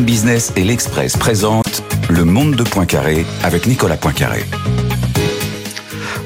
Business et l'Express présentent Le Monde de Poincaré avec Nicolas Poincaré.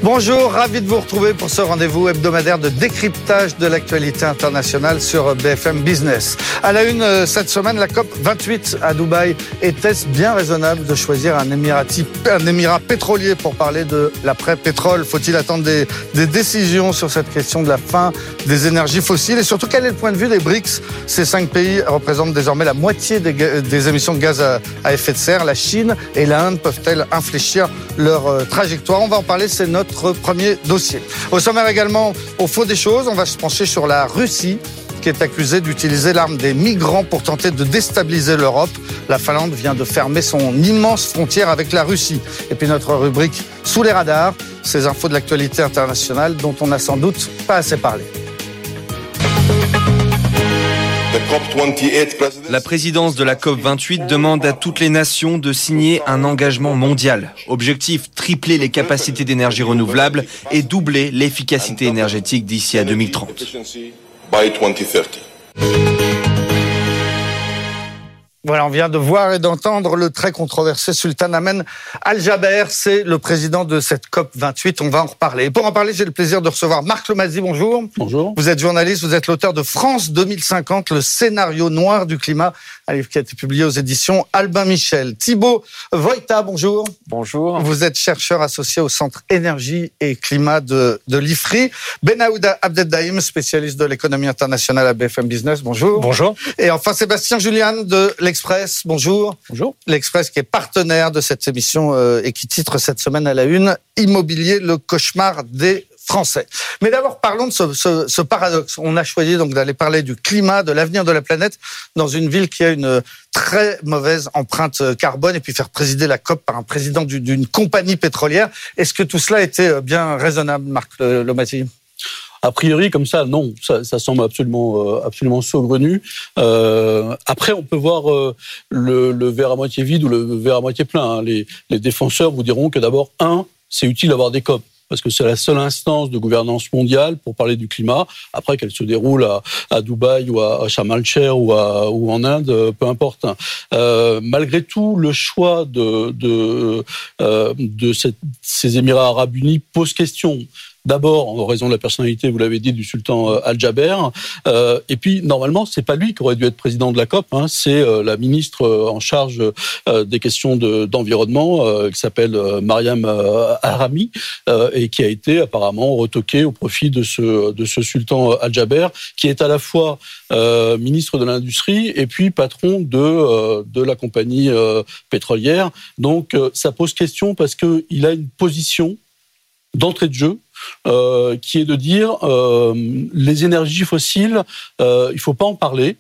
Bonjour, ravi de vous retrouver pour ce rendez-vous hebdomadaire de décryptage de l'actualité internationale sur BFM Business. À la une euh, cette semaine, la COP 28 à Dubaï. Était-ce bien raisonnable de choisir un, émirat pétrolier pour parler de l'après-pétrole? Faut-il attendre des, décisions sur cette question de la fin des énergies fossiles? Et surtout, quel est le point de vue des BRICS Ces cinq pays représentent désormais la moitié des, émissions de gaz à, à, effet de serre. La Chine et l'Inde peuvent-elles infléchir leur euh, trajectoire? On va en parler, c'est notre premier dossier. Au sommaire également, au fond des choses, on va se pencher sur la Russie qui est accusée d'utiliser l'arme des migrants pour tenter de déstabiliser l'Europe. La Finlande vient de fermer son immense frontière avec la Russie. Et puis notre rubrique Sous les radars, ces infos de l'actualité internationale dont on n'a sans doute pas assez parlé. La présidence de la COP28 demande à toutes les nations de signer un engagement mondial. Objectif, tripler les capacités d'énergie renouvelable et doubler l'efficacité énergétique d'ici à 2030. Voilà, on vient de voir et d'entendre le très controversé Sultan Ahmed Al-Jaber. C'est le président de cette COP 28. On va en reparler. Et pour en parler, j'ai le plaisir de recevoir Marc Lomazzi. Bonjour. Bonjour. Vous êtes journaliste, vous êtes l'auteur de France 2050, le scénario noir du climat, un livre qui a été publié aux éditions Albin Michel. Thibaut Voita, bonjour. Bonjour. Vous êtes chercheur associé au Centre Énergie et Climat de, de l'IFRI. Benaouda Abdeldaïm, spécialiste de l'économie internationale à BFM Business. Bonjour. Bonjour. Et enfin, Sébastien Julian de l'Express. Bonjour. Bonjour. L'Express qui est partenaire de cette émission euh, et qui titre cette semaine à la une Immobilier, le cauchemar des français. Mais d'abord, parlons de ce, ce, ce, paradoxe. On a choisi donc d'aller parler du climat, de l'avenir de la planète dans une ville qui a une très mauvaise empreinte carbone et puis faire présider la COP par un président d'une compagnie pétrolière. Est-ce que tout cela était bien raisonnable, Marc Lomati a priori, comme ça, non, ça, semble absolument, euh, absolument saugrenu. Euh, après, on peut voir euh, le, verre à moitié vide ou le verre à moitié plein. Hein. Les, défenseurs vous diront que d'abord, un, c'est utile d'avoir des COP parce que c'est la seule instance de gouvernance mondiale pour parler du climat. Après qu'elle se déroule à, à Dubaï ou à el-Sheikh ou, en Inde, peu importe. Euh, malgré tout, le choix de, ces Émirats arabes unis pose question. D'abord, en raison de la personnalité, vous l'avez dit, du sultan Al-Jaber. Euh, et puis, normalement, c'est pas lui qui aurait dû être président de la COP. Hein, c'est euh, la ministre en charge euh, des questions d'environnement, de, qui s'appelle Mariam Arami, et qui a été apparemment retoquée au profit de ce, de ce sultan Al-Jaber, qui est à la fois ministre de l'industrie et puis patron de, de la compagnie pétrolière. Donc, ça pose question parce qu'il a une position d'entrée de jeu euh, qui est de dire euh, les énergies fossiles, euh, il faut pas en parler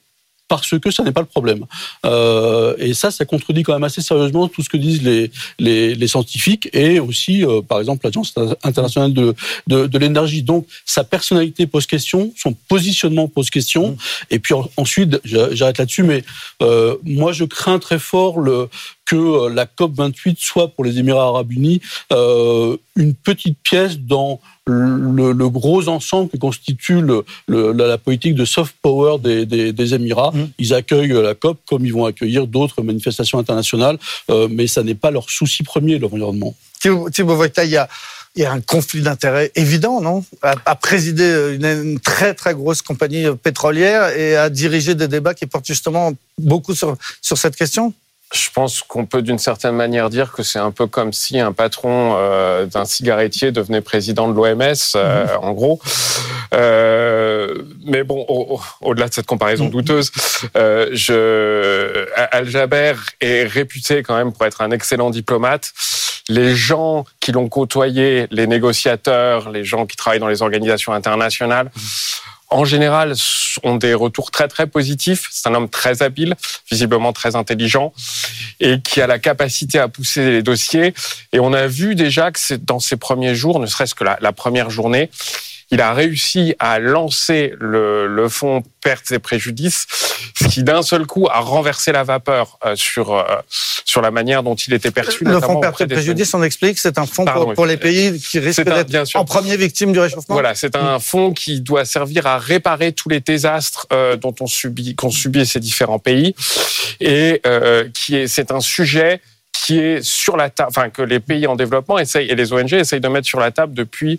parce que ça n'est pas le problème. Euh, et ça, ça contredit quand même assez sérieusement tout ce que disent les, les, les scientifiques et aussi, euh, par exemple, l'Agence internationale de, de, de l'énergie. Donc, sa personnalité pose question, son positionnement pose question. Mmh. Et puis ensuite, j'arrête là-dessus, mais euh, moi, je crains très fort le, que la COP 28 soit pour les Émirats arabes unis euh, une petite pièce dans le, le, gros ensemble qui constitue le, le, la politique de soft power des, des, des Émirats. Mmh. Ils accueillent la COP comme ils vont accueillir d'autres manifestations internationales, euh, mais ça n'est pas leur souci premier, l'environnement. Thibaut Voita, il y a il y a un conflit d'intérêts évident, non? À, à, présider une, une, très très grosse compagnie pétrolière et à diriger des débats qui portent justement beaucoup sur, sur cette question? Je pense qu'on peut d'une certaine manière dire que c'est un peu comme si un patron euh, d'un cigarettier devenait président de l'OMS, euh, mmh. en gros. Euh, mais bon, au-delà au, de cette comparaison mmh. douteuse, euh, je... Al-Jaber est réputé quand même pour être un excellent diplomate. Les gens qui l'ont côtoyé, les négociateurs, les gens qui travaillent dans les organisations internationales, mmh en général, ont des retours très très positifs. C'est un homme très habile, visiblement très intelligent, et qui a la capacité à pousser les dossiers. Et on a vu déjà que dans ces premiers jours, ne serait-ce que la première journée, il a réussi à lancer le, le fonds pertes et préjudices, ce qui d'un seul coup a renversé la vapeur euh, sur euh, sur la manière dont il était perçu. Le fonds pertes et préjudices, on explique, c'est un fonds pour, pour, les pays qui risquent d'être en premier victime du réchauffement. Voilà, c'est un fonds qui doit servir à réparer tous les désastres euh, dont on subit qu'ont subi ces différents pays et euh, qui est c'est un sujet qui est sur la table, enfin que les pays en développement essayent et les ONG essayent de mettre sur la table depuis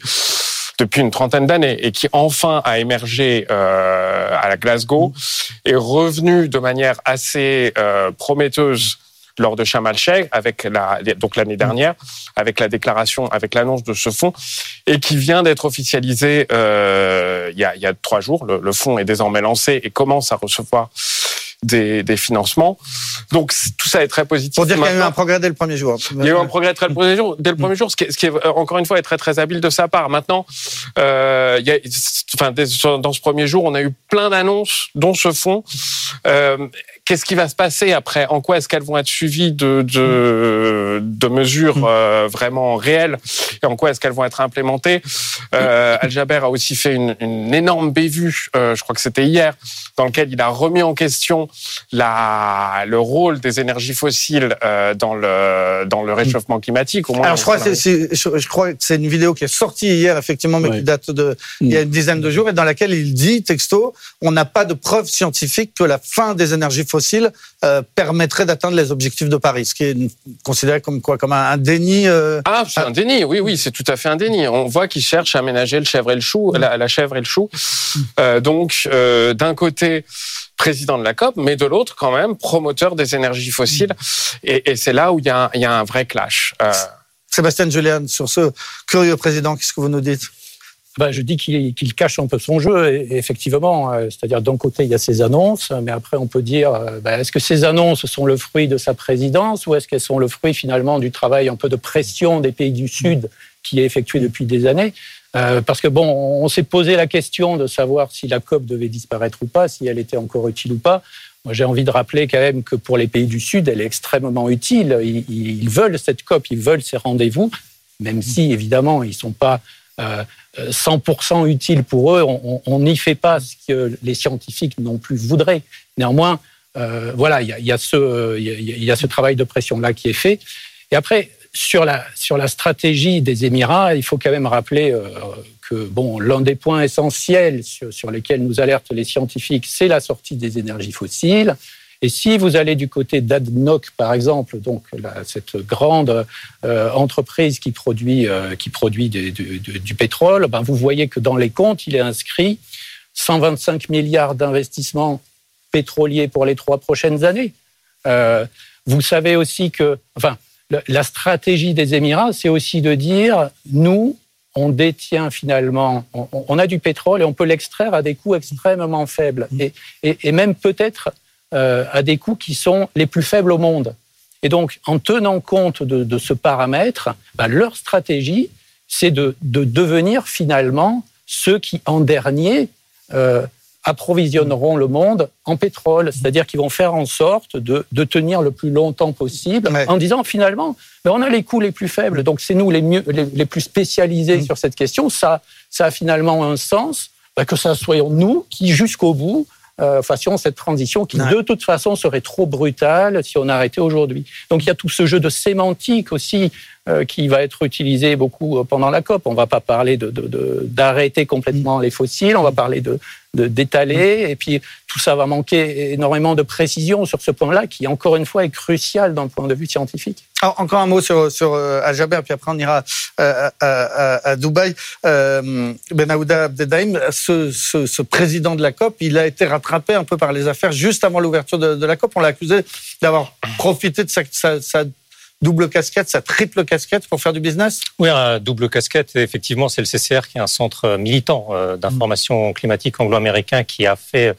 depuis une trentaine d'années et qui enfin a émergé euh, à la Glasgow est revenu de manière assez euh, prometteuse lors de Sharm el-Sheikh avec la donc l'année dernière avec la déclaration avec l'annonce de ce fonds et qui vient d'être officialisé euh, il y a il y a trois jours. Le, le fonds est désormais lancé et commence à recevoir des, des, financements. Donc tout ça est très positif. Pour dire qu'il y a eu un progrès dès le premier jour. Il y a eu un progrès très dès le premier jour, ce qui, est, ce qui est encore une fois est très très habile de sa part. Maintenant, euh, il y a, enfin, dans ce premier jour, on a eu plein d'annonces, dont ce fonds. Euh, Qu'est-ce qui va se passer après? En quoi est-ce qu'elles vont être suivies de, de, de mesures euh, vraiment réelles? Et en quoi est-ce qu'elles vont être implémentées? Euh, Al-Jaber a aussi fait une, une énorme bévue, euh, je crois que c'était hier, dans lequel il a remis en question la, le rôle des énergies fossiles euh, dans, le, dans le réchauffement climatique. Au moins Alors je crois, que c'est, je crois que c'est une vidéo qui est sortie hier, effectivement, mais oui. qui date de il y a une dizaine de jours, et dans laquelle il dit, texto, on n'a pas de preuves scientifiques que la fin des énergies fossiles fossiles euh, permettrait d'atteindre les objectifs de Paris, ce qui est considéré comme quoi, comme un, déni. Euh... Ah, c'est un déni. Oui, oui, c'est tout à fait un déni. On voit qu'ils cherchent à ménager le chèvre et le chou, la, la chèvre et le chou. Euh, donc, d'un côté président de la COP, mais de l'autre, quand même, promoteur des énergies fossiles. Et, et c'est là où il y, a un, il y, a un vrai clash. Euh... Sébastien Julian, sur ce curieux président, qu'est-ce que vous nous dites? Ben, je dis qu'il qu cache un peu son jeu, effectivement. Euh, C'est-à-dire, d'un côté, il y a ses annonces, mais après, on peut dire, ben, est-ce que ces annonces sont le fruit de sa présidence ou est-ce qu'elles sont le fruit, finalement, du travail un peu de pression des pays du Sud qui est effectué depuis des années? Euh, Parce que, bon, on s'est posé la question de savoir si la COP devait disparaître ou pas, si elle était encore utile ou pas. Moi, j'ai envie de rappeler quand même que pour les pays du Sud, elle est extrêmement utile. Ils, ils veulent cette COP, ils veulent ces rendez-vous, même si, évidemment, ils ne sont pas euh, 100% utile pour eux. On n'y fait pas ce que les scientifiques non plus voudraient. Néanmoins, euh, voilà, il y a, ce, travail de pression-là qui est fait. Et après, sur la, stratégie des Émirats, il faut quand même rappeler euh, que bon, l'un des points essentiels sur lesquels nous alertent les scientifiques, c'est la sortie des énergies fossiles. Et si vous allez du côté d'Adnoc, par exemple, donc la, cette grande euh, entreprise qui produit, euh, qui produit du, du, du pétrole, ben vous voyez que dans les comptes, il est inscrit 125 milliards d'investissements pétroliers pour les trois prochaines années. Euh, vous savez aussi que, enfin, la stratégie des Émirats, c'est aussi de dire, nous, on détient finalement, on, on, a du pétrole et on peut l'extraire à des coûts extrêmement faibles. Et, et, et même peut-être euh, à des coûts qui sont les plus faibles au monde. Et donc, en tenant compte de, de ce paramètre, bah, leur stratégie, c'est de, de, devenir finalement ceux qui, en dernier, euh, approvisionneront le monde en pétrole, c'est-à-dire qu'ils vont faire en sorte de, de, tenir le plus longtemps possible, ouais. en disant finalement, ben on a les coûts les plus faibles, donc c'est nous les, mieux, les, les, plus spécialisés mmh. sur cette question. Ça, ça a finalement un sens, ben que ça soyons nous qui, jusqu'au bout, euh, fassions cette transition qui, ouais. de toute façon, serait trop brutale si on arrêtait aujourd'hui. Donc il y a tout ce jeu de sémantique aussi euh, qui va être utilisé beaucoup pendant la COP. On ne va pas parler d'arrêter complètement les fossiles, on va parler de d'étaler, et puis tout ça va manquer énormément de précision sur ce point-là, qui encore une fois est crucial d'un point de vue scientifique. Encore un mot sur, sur euh, Al-Jaber, puis après on ira euh, à, Dubaï. Euh, ben Aouda Abdedaïm, ce, ce, président de la COP, il a été rattrapé un peu par les affaires juste avant l'ouverture de, la COP. On l'a accusé d'avoir profité de sa double casquette, sa triple casquette pour faire du business? Oui, double casquette, effectivement, c'est le CCR qui est un centre militant euh, d'information climatique anglo-américain qui a fait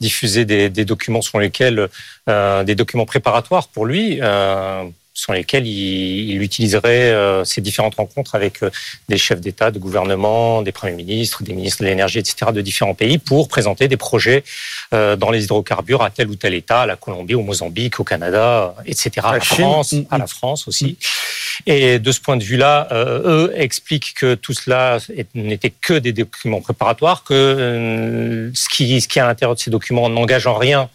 diffuser des, documents sur lesquels, euh, des documents préparatoires pour lui, euh, sur lesquels il, il utiliserait euh, ces différentes rencontres avec euh, des chefs d'État, de gouvernement, des premiers ministres, des ministres de l'énergie, etc., de différents pays pour présenter des projets euh, dans les hydrocarbures à tel ou tel État, à la Colombie, au Mozambique, au Canada, etc., à la, France, à la France aussi. Et de ce point de vue-là, eux expliquent que tout cela n'était que des documents préparatoires, que ce qui, ce qui est à l'intérieur de ces documents n'engage en rien euh,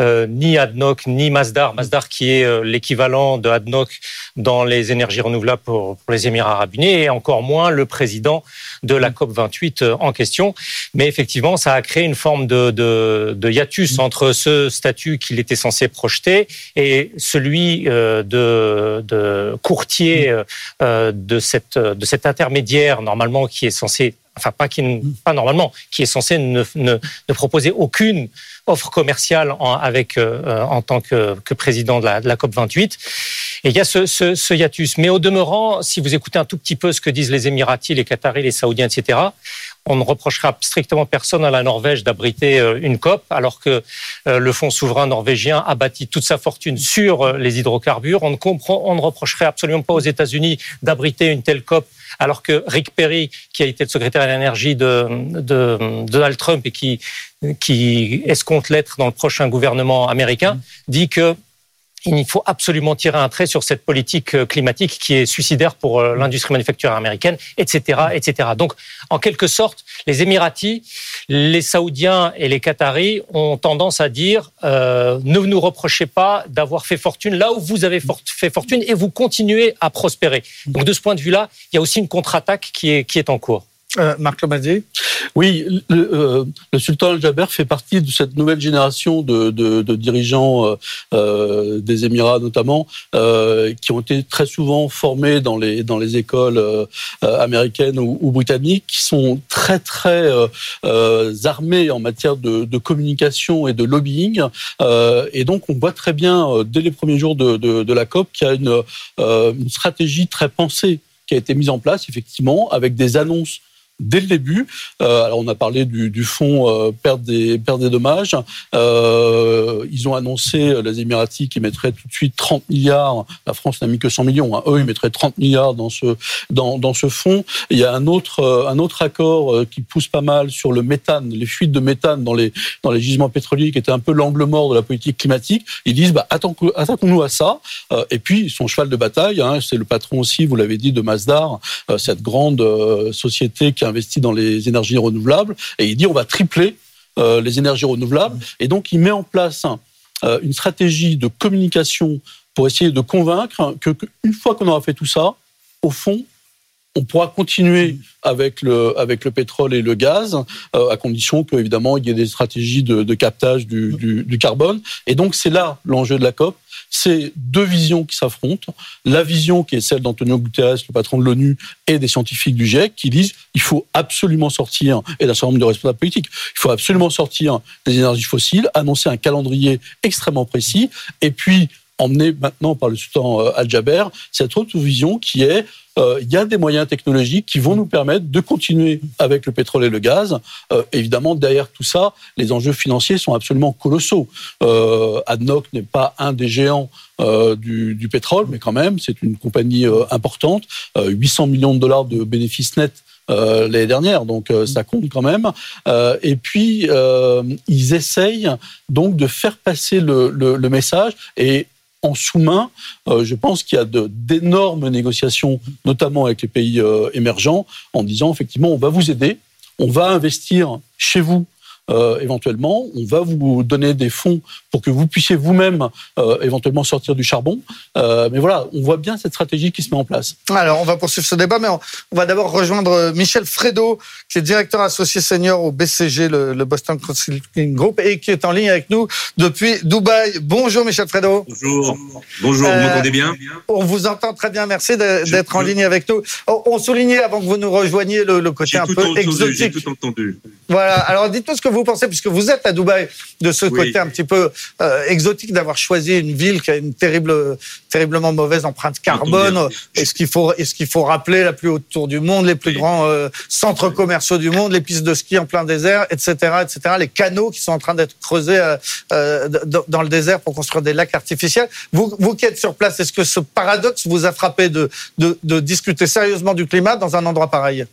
ni ADNOC ni Masdar. Masdar qui est euh, l'équivalent de ADNOC dans les énergies renouvelables pour, les Émirats arabes unis et encore moins le président de la COP 28 euh, en question. Mais effectivement, ça a créé une forme de, hiatus entre ce statut qu'il était censé projeter et celui de, de courtier de, cette, de cet intermédiaire normalement qui est censé enfin pas, qui, pas normalement, qui est censé ne, ne, ne proposer aucune offre commerciale en, avec, euh, en tant que, que président de la, de la, COP 28. Et il y a ce, ce, ce, hiatus. Mais au demeurant, si vous écoutez un tout petit peu ce que disent les Émiratis, les Qataris, les Saoudiens, etc., on ne reprochera strictement personne à la Norvège d'abriter euh, une COP, alors que euh, le fonds souverain norvégien a bâti toute sa fortune sur les hydrocarbures. On ne, comprend, on ne reprocherait absolument pas aux États-Unis d'abriter une telle COP alors que Rick Perry, qui a été le secrétaire à l'énergie de, de, Donald Trump et qui, qui escompte l'être dans le prochain gouvernement américain, dit que il faut absolument tirer un trait sur cette politique euh, climatique qui est suicidaire pour euh, l'industrie manufacturière américaine, etc., etc. Donc, en quelque sorte, les Émiratis, les Saoudiens et les Qataris ont tendance à dire euh, ne nous reprochez pas d'avoir fait fortune là où vous avez fait fortune et vous continuez à prospérer. Donc, de ce point de vue-là, il y a aussi une contre-attaque qui est, qui est en cours. Euh, Marc Lomadier Oui, le, euh, sultan Al-Jaber fait partie de cette nouvelle génération de, dirigeants euh, des Émirats notamment, qui ont été très souvent formés dans les, écoles américaines ou, britanniques, qui sont très très armés en matière de, communication et de lobbying. et donc on voit très bien, dès les premiers jours de, la COP, qu'il y a une stratégie très pensée qui a été mise en place, effectivement, avec des annonces dès le début. Euh, alors on a parlé du, fonds euh, perte des perte des dommages. Euh, ils ont annoncé les Émiratis qui mettraient tout de suite 30 milliards. La France n'a mis que 100 millions. Hein. Eux ils mettraient 30 milliards dans ce dans, dans ce fonds. Il y a un autre un autre accord qui pousse pas mal sur le méthane, les fuites de méthane dans les dans les gisements pétroliers qui était un peu l'angle mort de la politique climatique. Ils disent bah attaquons-nous à ça. et puis son cheval de bataille, hein, c'est le patron aussi, vous l'avez dit, de Masdar, cette grande société qui a investi dans les énergies renouvelables et il dit on va tripler euh, les énergies renouvelables. Et donc, il met en place euh, une stratégie de communication pour essayer de convaincre que, une fois qu'on aura fait tout ça, au fond, on pourra continuer avec le, avec le pétrole et le gaz, euh, à condition que évidemment il y ait des stratégies de, de captage du, du, du, carbone. Et donc c'est là l'enjeu de la COP, c'est deux visions qui s'affrontent. La vision qui est celle d'Antonio Guterres, le patron de l'ONU, et des scientifiques du GIEC, qui disent il faut absolument sortir, et d'un certain nombre de responsables politiques, il faut absolument sortir des énergies fossiles, annoncer un calendrier extrêmement précis, et puis emmené maintenant par le sultan euh, Al-Jaber, cette autre vision qui est euh, il y a des moyens technologiques qui vont nous permettre de continuer avec le pétrole et le gaz. Euh, évidemment, derrière tout ça, les enjeux financiers sont absolument colossaux. Euh, ADNOC n'est pas un des géants du, pétrole, mais quand même, c'est une compagnie importante. 800 millions de dollars de bénéfices nets l'année dernière, donc ça compte quand même. Et puis ils essayent donc de faire passer le, le, le message et en sous-main. Euh, je pense qu'il y a d'énormes négociations, notamment avec les pays euh, émergents, en disant effectivement, on va vous aider, on va investir chez vous euh, éventuellement, on va vous donner des fonds pour que vous puissiez vous-même euh, éventuellement sortir du charbon. Euh, mais voilà, on voit bien cette stratégie qui se met en place. Alors, on va poursuivre ce débat, mais on, on va d'abord rejoindre Michel Fredo, qui est directeur associé senior au BCG, le, le, Boston Consulting Group, et qui est en ligne avec nous depuis Dubaï. Bonjour Michel Fredo. Bonjour. Bonjour, vous m'entendez bien? On vous entend très bien, merci d'être en ligne avec nous. On, on, soulignait avant que vous nous rejoigniez le, le côté un peu entendu, exotique. J'ai tout entendu. Voilà, alors dites-nous ce que vous pensez, puisque vous êtes à Dubaï, de ce oui. côté un petit peu euh, exotique d'avoir choisi une ville qui a une terrible, terriblement mauvaise empreinte carbone. Est-ce qu'il faut, est-ce qu'il faut rappeler la plus haute tour du monde, les plus oui. grands euh, centres commerciaux du monde, les pistes de ski en plein désert, etc., etc., les canaux qui sont en train d'être creusés euh, euh dans le désert pour construire des lacs artificiels. Vous, vous qui êtes sur place, est-ce que ce paradoxe vous a frappé de, de, de discuter sérieusement du climat dans un endroit pareil?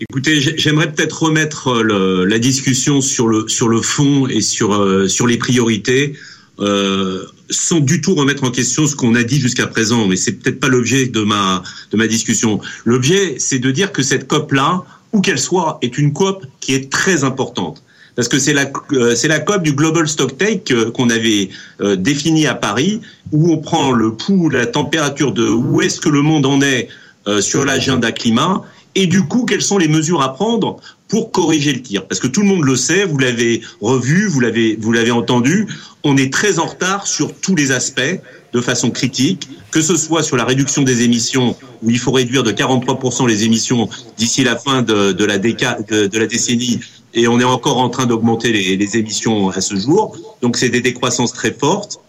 Écoutez, j'aimerais peut-être remettre euh, la discussion sur le fond et sur euh, les priorités. Euh, sans du tout remettre en question ce qu'on a dit jusqu'à présent, mais c'est peut-être pas l'objet de ma de ma discussion. L'objet, c'est de dire que cette COP là, où qu'elle soit, est une COP qui est très importante parce que c'est la c'est la COP du Global Stocktake qu'on avait euh, défini à Paris, où on prend le pouls, la température de où est-ce que le monde en est sur l'agenda climat, et du coup quelles sont les mesures à prendre pour corriger le tir? Parce que tout le monde le sait, vous l'avez revu, vous l'avez vous l'avez entendu, on est très en retard sur tous les aspects de façon critique, que ce soit sur la réduction des émissions, où il faut réduire de 43% les émissions d'ici la fin de, la décennie, et on est encore en train d'augmenter les, les, émissions à ce jour. Donc c'est des décroissances très fortes.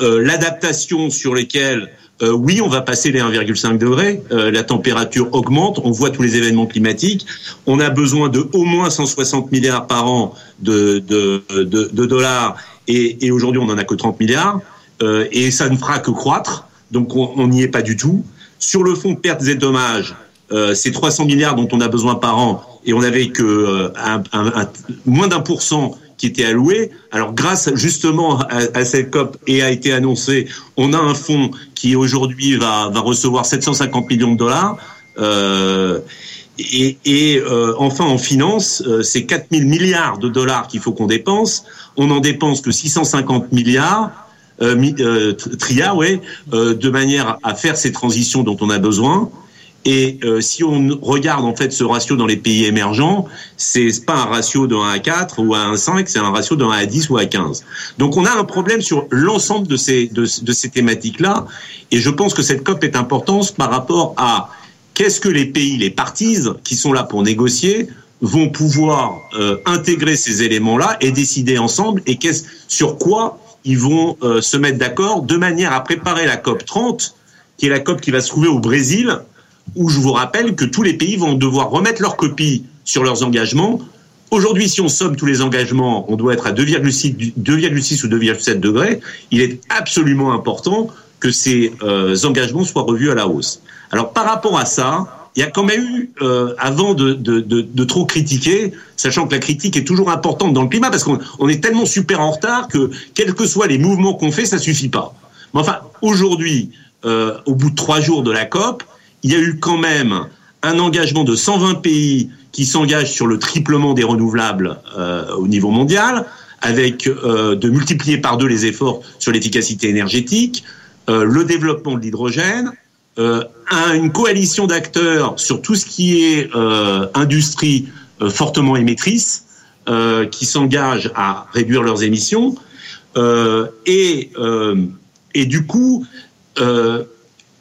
Euh, L'adaptation sur lesquelles, euh, oui, on va passer les 1,5 degrés, euh, la température augmente, on voit tous les événements climatiques, on a besoin de au moins 160 milliards par an de, dollars, et, aujourd'hui on n'en a que 30 milliards, euh, et ça ne fera que croître, donc on n'y est pas du tout. Sur le fonds pertes et dommages, c'est 300 milliards dont on a besoin par an. Et on n'avait que un, moins d'un pour cent qui était alloué. Alors grâce justement à, cette COP et a été annoncé, on a un fonds qui aujourd'hui va, va recevoir 750 millions de dollars. Euh, et, euh, enfin en finance, euh, c'est 4 000 milliards de dollars qu'il faut qu'on dépense. On n'en dépense que 650 milliards. Euh, tria, ouais, de manière à faire ces transitions dont on a besoin. Et euh, si on regarde en fait ce ratio dans les pays émergents, c'est pas un ratio de 1 à 4 ou à 1 à 5, c'est un ratio de 1 à 10 ou à 15. Donc on a un problème sur l'ensemble de ces, de, de ces thématiques-là. Et je pense que cette COP est importante par rapport à qu'est-ce que les pays, les parties qui sont là pour négocier, vont pouvoir euh, intégrer ces éléments-là et décider ensemble et qu'est-ce sur quoi ils vont euh, se mettre d'accord de manière à préparer la COP 30, qui est la COP qui va se trouver au Brésil où je vous rappelle que tous les pays vont devoir remettre leur copie sur leurs engagements. Aujourd'hui, si on somme tous les engagements, on doit être à 2,6 ou 2,7 degrés. Il est absolument important que ces euh, engagements soient revus à la hausse. Alors par rapport à ça, il y a quand même eu, euh, avant de, de, de, de, trop critiquer, sachant que la critique est toujours importante dans le climat, parce qu'on est tellement super en retard que, quels que soient les mouvements qu'on fait, ça suffit pas. Mais enfin, aujourd'hui, euh, au bout de trois jours de la COP, il y a eu quand même un engagement de 120 pays qui s'engagent sur le triplement des renouvelables euh, au niveau mondial, avec euh, de multiplier par deux les efforts sur l'efficacité énergétique, euh, le développement de l'hydrogène, une coalition d'acteurs sur tout ce qui est industrie fortement émettrice, qui s'engagent à réduire leurs émissions, et, et du coup,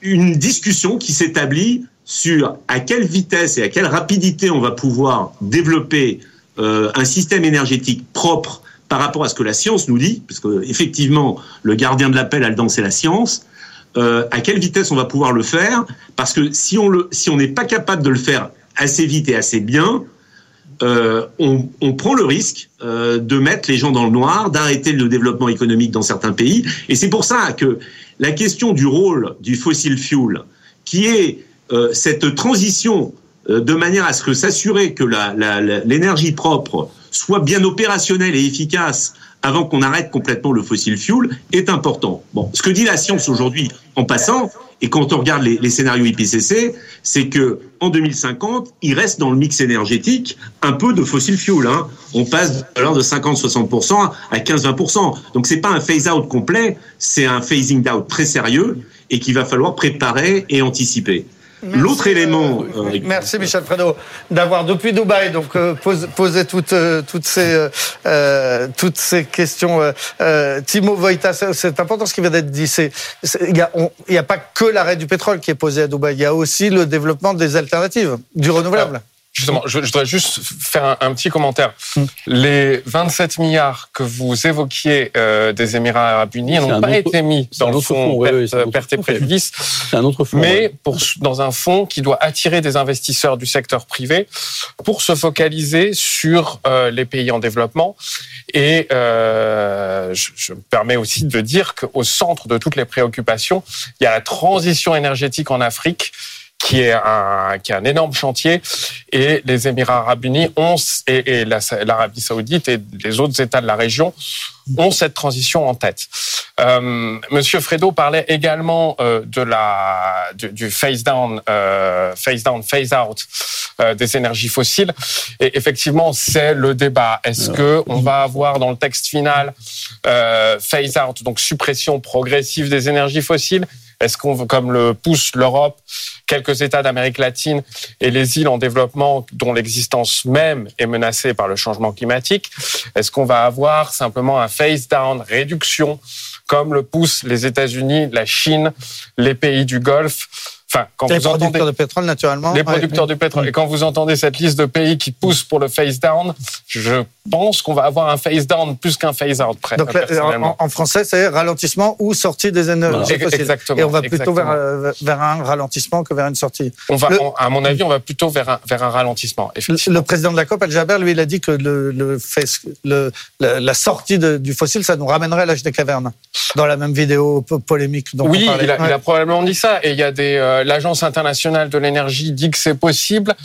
une discussion qui s'établit sur à quelle vitesse et à quelle rapidité on va pouvoir développer euh, un système énergétique propre par rapport à ce que la science nous dit, parce que effectivement le gardien de l'appel à c'est la science. Euh, à quelle vitesse on va pouvoir le faire Parce que si on le, si on n'est pas capable de le faire assez vite et assez bien, euh, on, on, prend le risque de mettre les gens dans le noir, d'arrêter le développement économique dans certains pays. Et c'est pour ça que la question du rôle du fossil fuel, qui est euh, cette transition euh, de manière à ce que s'assurer que l'énergie propre soit bien opérationnelle et efficace avant qu'on arrête complètement le fossil fuel est important. Bon, ce que dit la science aujourd'hui, en passant, et quand on regarde les, scénarios IPCC, c'est que en 2050, il reste dans le mix énergétique un peu de fossil fuel. Hein. On passe alors de 50-60% à 15-20%. Donc c'est pas un phase-out complet, c'est un phasing out très sérieux et qu'il va falloir préparer et anticiper. L'autre élément. Euh, euh, merci Michel Fredo d'avoir depuis Dubaï donc euh, posé, toutes euh, toutes ces euh, toutes ces questions. Timo Voita, c'est important ce qui vient d'être dit. C'est il n'y a, a, pas que l'arrêt du pétrole qui est posé à Dubaï. Il y a aussi le développement des alternatives, du renouvelable. Justement, je, je, voudrais juste faire un, un petit commentaire. Mm. Les 27 milliards que vous évoquiez euh, des Émirats Arabes Unis n'ont pas autre, été mis dans le fonds perte, et préjudice, c'est un autre fonds, mais ouais. pour, dans un fonds qui doit attirer des investisseurs du secteur privé pour se focaliser sur euh, les pays en développement. Et euh, je, je me permets aussi de dire qu'au centre de toutes les préoccupations, il y a la transition énergétique en Afrique qui est un qui est un énorme chantier et les Émirats arabes unis ont et, et l'Arabie saoudite et les autres États de la région ont cette transition en tête. Euh, Monsieur Fredo parlait également euh, de la du, du phase down, euh, phase down, phase out euh, des énergies fossiles. Et effectivement, c'est le débat. Est-ce que on va avoir dans le texte final euh, phase out, donc suppression progressive des énergies fossiles? Est-ce qu'on, comme le pousse l'Europe, quelques États d'Amérique latine et les îles en développement dont l'existence même est menacée par le changement climatique, est-ce qu'on va avoir simplement un phase down, réduction, comme le poussent les États-Unis, la Chine, les pays du Golfe Enfin, quand les vous producteurs entendez, de pétrole, naturellement. Les producteurs ouais. de pétrole. Et quand vous entendez cette liste de pays qui poussent pour le phase down, je pense qu'on va avoir un phase down plus qu'un phase out. Près, Donc, en, en, français, c'est ralentissement ou sortie des énergies fossiles. Exactement. Et on va plutôt vers, euh, vers, un ralentissement que vers une sortie. On va, le, on, à mon avis, on va plutôt vers un, vers un ralentissement. Le président de la COP, Al Jaber, lui, il a dit que le, le, le la sortie de, du fossile, ça nous ramènerait à l'âge des cavernes. Dans la même vidéo polémique. Dont oui, on il, a, ouais. il a probablement dit ça. Et il y a des euh, l'agence internationale de l'énergie dit que c'est possible.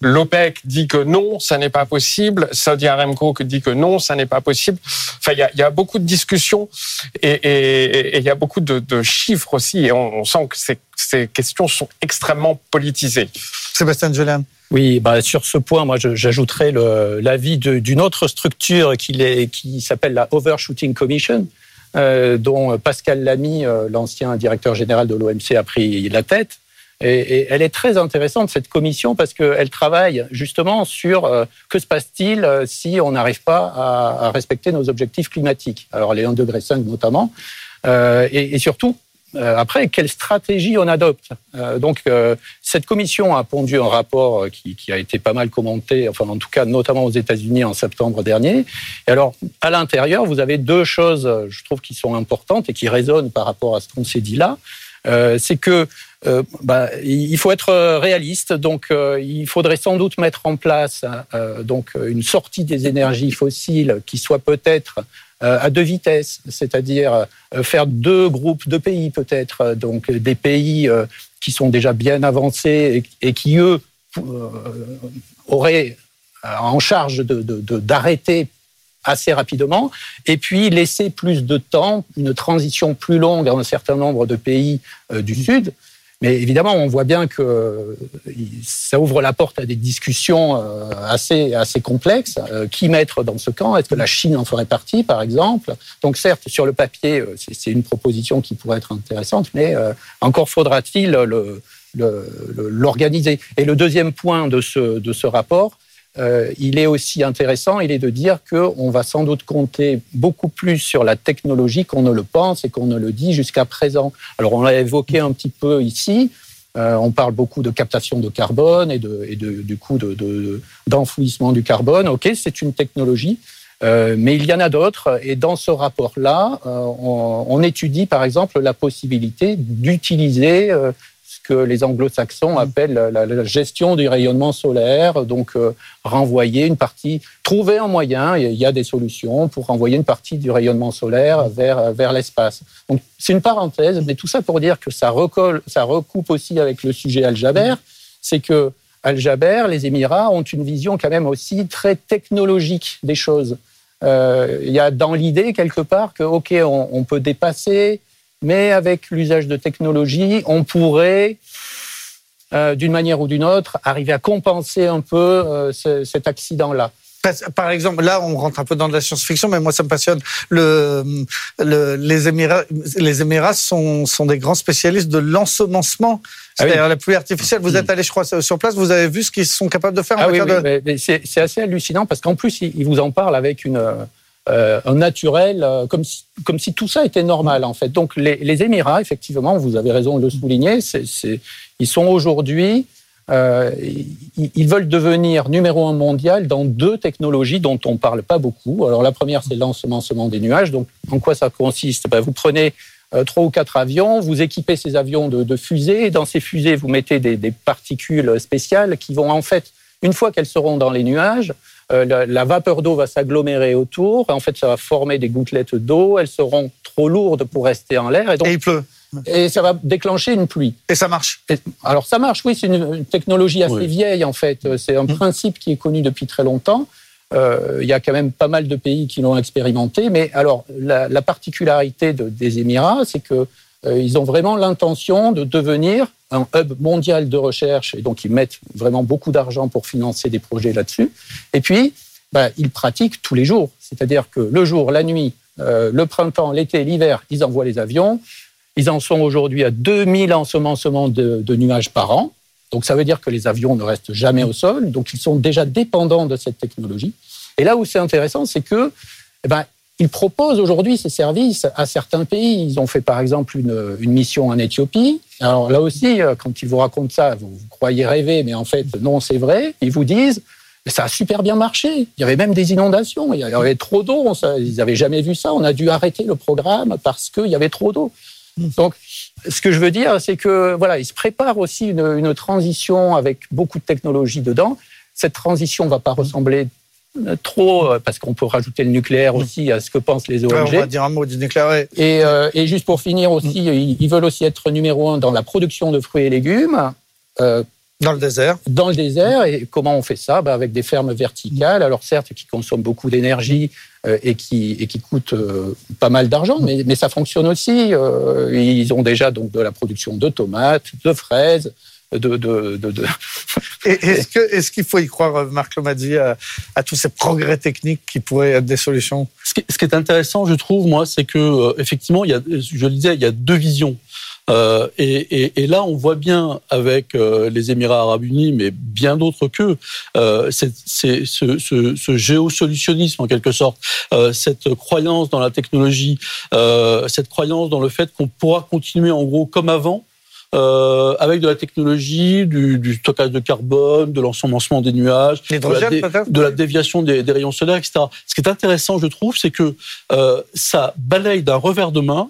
L'OPEC dit que non, ça n'est pas possible. Saudi Aramco dit que non, ça n'est pas possible. Enfin, il y a, il y a beaucoup de discussions et, et, et, il y a beaucoup de, de chiffres aussi. Et on, on sent que ces, ces, questions sont extrêmement politisées. Sébastien Julien. Oui, bah sur ce point, moi, j'ajouterais l'avis d'une autre structure qui, est, qui s'appelle la Overshooting Commission, euh, dont Pascal Lamy, euh, l'ancien directeur général de l'OMC, a pris la tête. Et, elle est très intéressante, cette commission, parce qu'elle travaille justement sur euh, que se passe-t-il si on n'arrive pas à, respecter nos objectifs climatiques, alors les 1,5 degré notamment, euh, et, surtout, euh, après, quelle stratégie on adopte euh, Donc, cette commission a pondu un rapport qui, qui, a été pas mal commenté, enfin en tout cas notamment aux États-Unis en septembre dernier. Et alors, à l'intérieur, vous avez deux choses, je trouve, qui sont importantes et qui résonnent par rapport à ce qu'on s'est dit là. C'est que euh, bah, il faut être réaliste, donc euh, il faudrait sans doute mettre en place euh, donc une sortie des énergies fossiles qui soit peut-être à deux vitesses, c'est-à-dire faire deux groupes de pays peut-être, donc des pays qui sont déjà bien avancés et, qui eux auraient en charge d'arrêter de, de, assez rapidement, et puis laisser plus de temps, une transition plus longue dans un certain nombre de pays euh, du Sud. Mais évidemment, on voit bien que ça ouvre la porte à des discussions assez, assez complexes. Qui mettre dans ce camp? Est-ce que la Chine en ferait partie, par exemple? Donc certes, sur le papier, c'est une proposition qui pourrait être intéressante, mais encore faudra-t-il l'organiser. Et le deuxième point de ce, de ce rapport, euh, il est aussi intéressant, il est de dire qu'on va sans doute compter beaucoup plus sur la technologie qu'on ne le pense et qu'on ne le dit jusqu'à présent. Alors on l'a évoqué un petit peu ici. Euh, on parle beaucoup de captation de carbone et, de, du coup d'enfouissement de, de, du carbone. Ok, c'est une technologie, euh, mais il y en a d'autres. Et dans ce rapport-là, on, étudie par exemple la possibilité d'utiliser que les anglo-saxons appellent la, la, gestion du rayonnement solaire, donc euh, renvoyer une partie, trouver un moyen, il y a des solutions pour renvoyer une partie du rayonnement solaire vers, vers l'espace. Donc c'est une parenthèse, mais tout ça pour dire que ça, recolle, ça recoupe aussi avec le sujet Al-Jaber, c'est que Al-Jaber, les Émirats ont une vision quand même aussi très technologique des choses. Euh, il y a dans l'idée quelque part que, OK, on, on peut dépasser mais avec l'usage de technologies, on pourrait, euh, d'une manière ou d'une autre, arriver à compenser un peu euh, ce, cet accident-là. Par exemple, là, on rentre un peu dans de la science-fiction, mais moi, ça me passionne. Le, le, les Émirats, les Émirats sont, sont des grands spécialistes de l'ensemencement. C'est-à-dire ah oui. la pluie artificielle. Vous êtes allé, je crois, sur place, vous avez vu ce qu'ils sont capables de faire ah en oui, oui, de... C'est assez hallucinant parce qu'en plus, ils vous en parlent avec une euh, naturel, euh, comme, si, tout ça était normal en fait. Donc les, Émirats, effectivement, vous avez raison de le souligner, ils sont aujourd'hui, euh, ils, veulent devenir numéro un mondial dans deux technologies dont on parle pas beaucoup. Alors la première, c'est l'ensemencement des nuages. Donc en quoi ça consiste? Ben, Vous prenez euh, trois ou quatre avions, vous équipez ces avions de, fusées, et dans ces fusées, vous mettez des, des particules spéciales qui vont en fait, une fois qu'elles seront dans les nuages, la, la, vapeur d'eau va s'agglomérer autour. En fait, ça va former des gouttelettes d'eau. Elles seront trop lourdes pour rester en l'air. Et, donc, et il pleut. et ça va déclencher une pluie. Et ça marche. Et- alors ça marche, oui, c'est une, une technologie assez Oui. vieille en fait. C'est un Mhm. principe qui est connu depuis très longtemps. Euh, il y a quand même pas mal de pays qui l'ont expérimenté, mais alors la, la particularité de- des Émirats, c'est que euh, ils ont vraiment l'intention de devenir un hub mondial de recherche, et donc ils mettent vraiment beaucoup d'argent pour financer des projets là-dessus. Et puis, ben, ils pratiquent tous les jours, c'est-à-dire que le jour, la nuit, euh, le printemps, l'été, l'hiver, ils envoient les avions. Ils en sont aujourd'hui à 2000 ensemencements de, nuages par an. Donc ça veut dire que les avions ne restent jamais au sol. Donc ils sont déjà dépendants de cette technologie. Et là où c'est intéressant, c'est que eh ben, ils proposent aujourd'hui ces services à certains pays. Ils ont fait par exemple une mission en Éthiopie. Alors là aussi, euh, quand ils vous racontent ça, vous, vous croyez rêver, mais en fait non, c'est vrai. Ils vous disent ça a super bien marché. Il y avait même des inondations. Il y avait trop d'eau. Ils n'avaient jamais vu ça. On a dû arrêter le programme parce qu'il y avait trop d'eau. Donc, ce que je veux dire, c'est que voilà, ils se préparent aussi une, une transition avec beaucoup de technologie dedans. Cette transition va pas ressembler trop, euh, parce qu'on peut rajouter le nucléaire aussi à ce que pensent les Ouais, on va ONG. dire un mot du nucléaire. Et, euh, et juste pour finir aussi, ils, ils veulent aussi être numéro un dans la production de fruits et légumes. Euh, Dans le désert. dans le désert. Et comment on fait ça? Bah, Avec des fermes verticales, alors certes, qui consomment beaucoup d'énergie euh, et, qui, et qui coûtent euh, pas mal d'argent, mais, mais ça fonctionne aussi. Euh, ils ont déjà donc de la production de tomates, de fraises, de... de, de, de- Est-ce que- est-ce qu'il faut y croire, euh, Marc Lomazzi, à, à tous ces progrès techniques qui pourraient être des solutions? Ce qui, ce qui est intéressant, je trouve, moi, c'est que euh, effectivement, il y a, je le disais, il y a deux visions. Euh, et, et, et là, on voit bien avec euh, les Émirats Arabes Unis, mais bien d'autres qu'eux, euh, c'est, ce, ce, ce géosolutionnisme en quelque sorte, cette croyance dans la technologie, cette croyance dans le fait qu'on pourra continuer en gros comme avant. Euh, avec de la technologie, du, du stockage de carbone, de l'ensemencement des nuages, de la, dé- de la déviation des, des rayons solaires, etc. Ce qui est intéressant, je trouve, c'est que euh, ça balaye d'un revers de main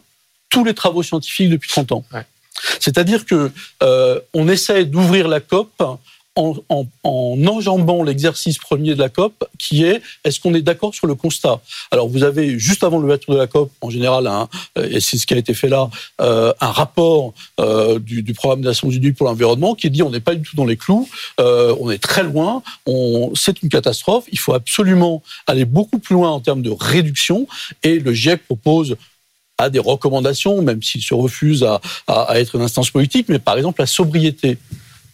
tous les travaux scientifiques depuis 30 ans. Ouais. C'est-à-dire que euh, on essaie d'ouvrir la COP en, en, en enjambant l'exercice premier de la COP, qui est est-ce qu'on est d'accord sur le constat? Alors vous avez juste avant l'ouverture de la COP, en général, euh, et c'est ce qui a été fait là, euh, un rapport euh, du, programme des Nations Unies pour l'environnement qui dit on n'est pas du tout dans les clous, on est très loin, c'est une catastrophe, il faut absolument aller beaucoup plus loin en termes de réduction, et le GIEC propose a des recommandations, même s'il se refuse à, à, à être une instance politique, mais par exemple la sobriété.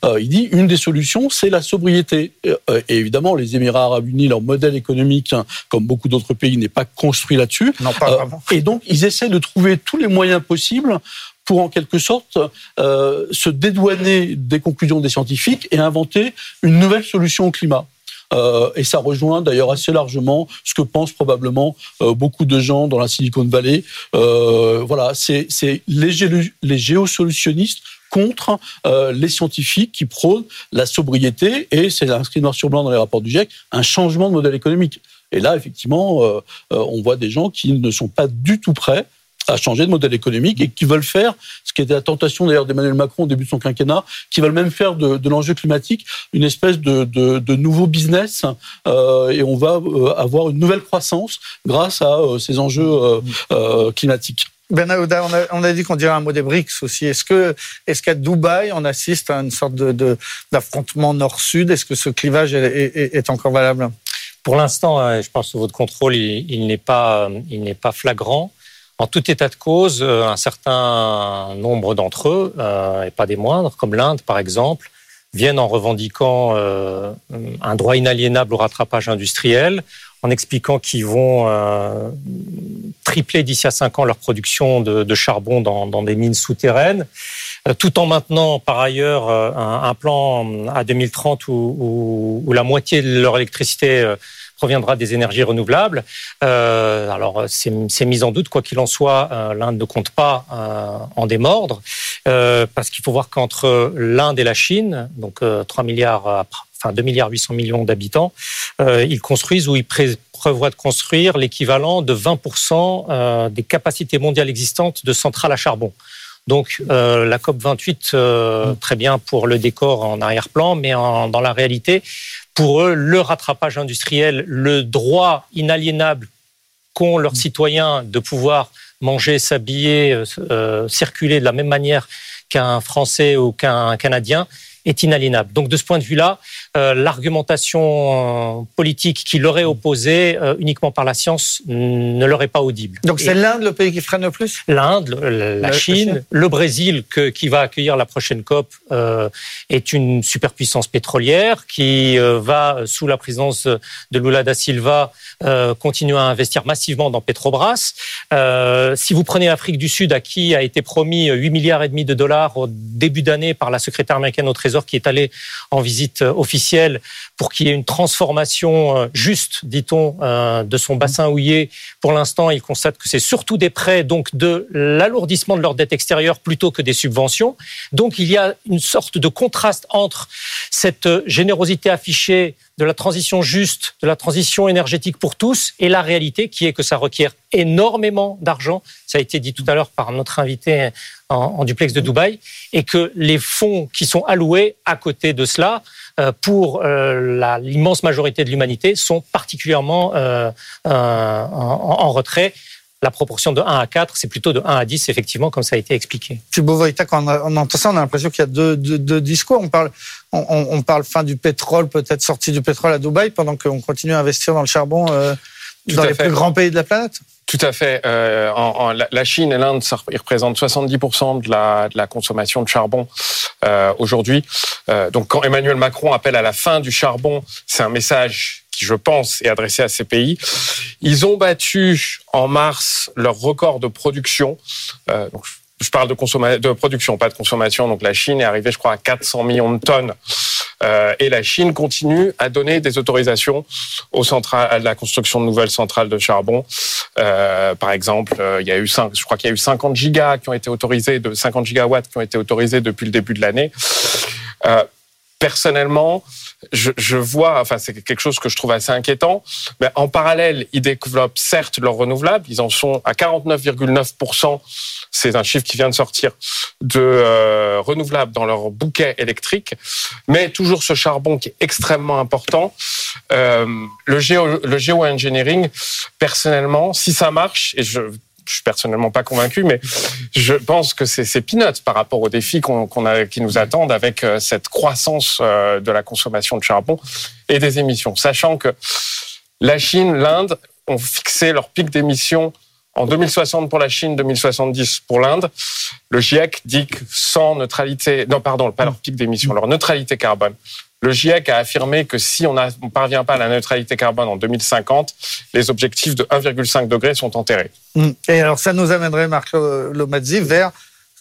Euh, il dit une des solutions, c'est la sobriété. Euh, et évidemment, les Émirats Arabes Unis, leur modèle économique, hein, comme beaucoup d'autres pays, n'est pas construit là-dessus. Non, pas Euh, vraiment. et donc, ils essaient de trouver tous les moyens possibles pour, en quelque sorte, euh, se dédouaner des conclusions des scientifiques et inventer une nouvelle solution au climat. Euh, et ça rejoint d'ailleurs assez largement ce que pensent probablement euh, beaucoup de gens dans la Silicon Valley. Euh, voilà, c'est les géosolutionnistes contre euh, les scientifiques qui prônent la sobriété et c'est inscrit noir sur blanc dans les rapports du GIEC, un changement de modèle économique. Et là, effectivement, euh, euh, on voit des gens qui ne sont pas du tout prêts à changer de modèle économique et qui veulent faire, ce qui était la tentation d'ailleurs d'Emmanuel Macron au début de son quinquennat, qui veulent même faire de, de l'enjeu climatique une espèce de, de, de nouveau business euh, et on va euh, avoir une nouvelle croissance grâce à euh, ces enjeux climatiques. Ben Aouda, on a, on a dit qu'on dirait un mot des BRICS aussi. Est-ce que, est-ce qu'à Dubaï, on assiste à une sorte de, d'affrontement nord-sud? Est-ce que ce clivage est, est- est encore valable? Pour l'instant, euh, je pense que votre contrôle, il, il n'est pas, il n'est pas flagrant. En tout état de cause, euh, un certain nombre d'entre eux, euh, et pas des moindres, comme l'Inde par exemple, viennent en revendiquant euh, un droit inaliénable au rattrapage industriel, en expliquant qu'ils vont euh, tripler d'ici à cinq ans leur production de, de charbon dans, dans des mines souterraines, euh, tout en maintenant par ailleurs euh, un, un plan à 2030 où, où, où la moitié de leur électricité euh, proviendra des énergies renouvelables. Euh, alors c'est mis en doute, quoi qu'il en soit, euh, l'Inde ne compte pas euh, en démordre, euh, parce qu'il faut voir qu'entre l'Inde et la Chine, donc euh, 3 milliards, à- enfin 2 milliards 800 millions d'habitants, euh, ils construisent ou ils pré- prévoient de construire l'équivalent de 20% euh, des capacités mondiales existantes de centrales à charbon. Donc euh, la COP 28, euh, très bien pour le décor en arrière-plan, mais en- dans la réalité, pour eux, le rattrapage industriel, le droit inaliénable qu'ont leurs citoyens de pouvoir manger, s'habiller, circuler de la même manière qu'un Français ou qu'un Canadien est inaliénable. Donc de ce point de vue-là, euh, l'argumentation politique qui leur est opposée euh, uniquement par la science ne leur est pas audible. Donc c'est l'Inde le pays qui freine le plus? L'Inde, la, Chine, le Brésil que, qui va accueillir la prochaine COP euh, est une superpuissance pétrolière qui va, sous la présidence de Lula da Silva, continuer à investir massivement dans Petrobras. si vous prenez l'Afrique du Sud, à qui a été promis 8 milliards et demi de dollars au début d'année par la secrétaire américaine au Trésor qui est allée en visite officielle pour qu'il y ait une transformation euh, juste, dit-on, euh, de son bassin houillé. Pour l'instant, il constate que c'est surtout des prêts, donc de l'alourdissement de leur dette extérieure plutôt que des subventions. Donc il y a une sorte de contraste entre cette générosité affichée de la transition juste, de la transition énergétique pour tous, et la réalité qui est que ça requiert énormément d'argent. Ça a été dit tout à l'heure par notre invité en, duplex de Dubaï, et que les fonds qui sont alloués à côté de cela euh, pour euh, l'immense majorité de l'humanité sont particulièrement euh, en, retrait la proportion de 1 à 4, c'est plutôt de 1 à 10, effectivement, comme ça a été expliqué. Thibaut Voïta, quand on, entend ça, on a l'impression qu'il y a deux, discours. On parle, on, parle fin du pétrole, peut-être sortie du pétrole à Dubaï, pendant qu'on continue à investir dans le charbon dans les plus grands pays de la planète. Tout à fait. Euh, en, la Chine et l'Inde, représentent 70% de la, de la, consommation de charbon euh, aujourd'hui. Euh, donc quand Emmanuel Macron appelle à la fin du charbon, c'est un message qui, je pense, est adressé à ces pays. Ils ont battu en mars leur record de production. Euh, donc, je parle de, de production, pas de consommation. Donc la Chine est arrivée, je crois, à 400 millions de tonnes. Euh, et la Chine continue à donner des autorisations aux centrales, à la construction de nouvelles centrales de charbon. Euh, par exemple, euh, il y a eu 5, je crois qu'il y a eu 50 gigas qui ont été autorisés, de 50 gigawatts qui ont été autorisés depuis le début de l'année. Euh, personnellement, je, je, vois, enfin c'est quelque chose que je trouve assez inquiétant. Mais en parallèle, ils développent certes leurs renouvelables, ils en sont à 49,9% c'est un chiffre qui vient de sortir, de euh, renouvelables dans leur bouquet électrique, mais toujours ce charbon qui est extrêmement important. Euh, le, géo, le géo-engineering, personnellement, si ça marche, et je je suis personnellement pas convaincu, mais je pense que c'est peanuts par rapport aux défis a, qui nous attendent avec euh, cette croissance euh, de la consommation de charbon et des émissions. Sachant que la Chine, l'Inde ont fixé leur pic d'émissions en 2060 pour la Chine, 2070 pour l'Inde. Le GIEC dit que sans neutralité, non pardon, pas leur pic d'émissions, leur neutralité carbone. Le GIEC a affirmé que si on ne parvient pas à la neutralité carbone en 2050, les objectifs de 1,5 degré sont enterrés. Hum. Et alors ça nous amènerait, Marc Lomazzi, vers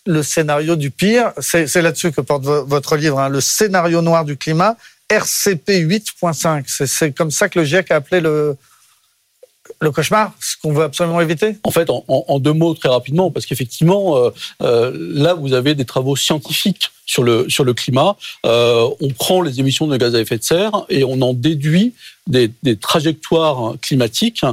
le scénario du pire. C'est là-dessus que porte votre livre, hein, le scénario noir du climat, RCP 8.5. C'est comme ça que le GIEC a appelé le, le cauchemar, ce qu'on veut absolument éviter? En fait, en, deux mots, très rapidement, parce qu'effectivement, euh, euh, là, vous avez des travaux scientifiques sur le, climat. Euh, on prend les émissions de gaz à effet de serre et on en déduit des, trajectoires climatiques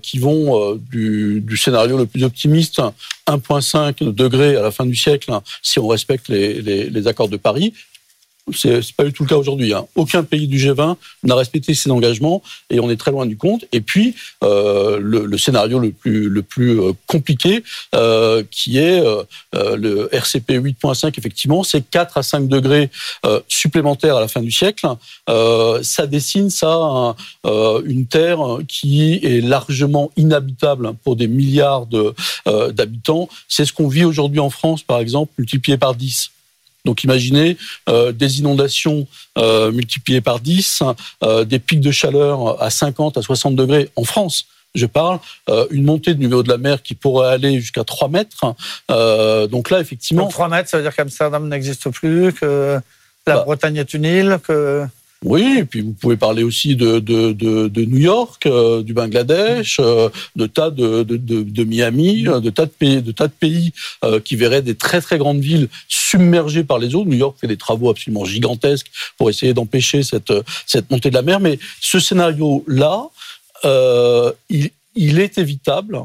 qui vont du, scénario le plus optimiste, 1,5 degrés à la fin du siècle, si on respecte les accords de Paris, c'est pas du tout le cas aujourd'hui. Hein. Aucun pays du G20 n'a respecté ses engagements et on est très loin du compte. Et puis euh, le, le, scénario le plus le plus euh, compliqué, euh, qui est euh, euh le RCP 8.5, effectivement, c'est 4 à 5 degrés euh, supplémentaires à la fin du siècle. ça dessine ça une terre qui est largement inhabitable pour des milliards d'habitants. C'est ce qu'on vit aujourd'hui en France, par exemple, multiplié par 10. Donc imaginez euh, des inondations euh, multipliées par 10, euh, des pics de chaleur à 50 à 60 degrés en France. Je parle euh, une montée du niveau de la mer qui pourrait aller jusqu'à 3 mètres. Euh, donc là, effectivement... Donc 3 mètres, ça veut dire qu'Amsterdam n'existe plus, que la bah, Bretagne est une île, que... Oui, et puis vous pouvez parler aussi de, de, de, de New York, euh, du Bangladesh, euh, de tas de, de, Miami, euh, de tas de pays, de tas de pays qui verraient des très très grandes villes submergées par les eaux. New York fait des travaux absolument gigantesques pour essayer d'empêcher cette, cette montée de la mer. Mais ce scénario-là, il est évitable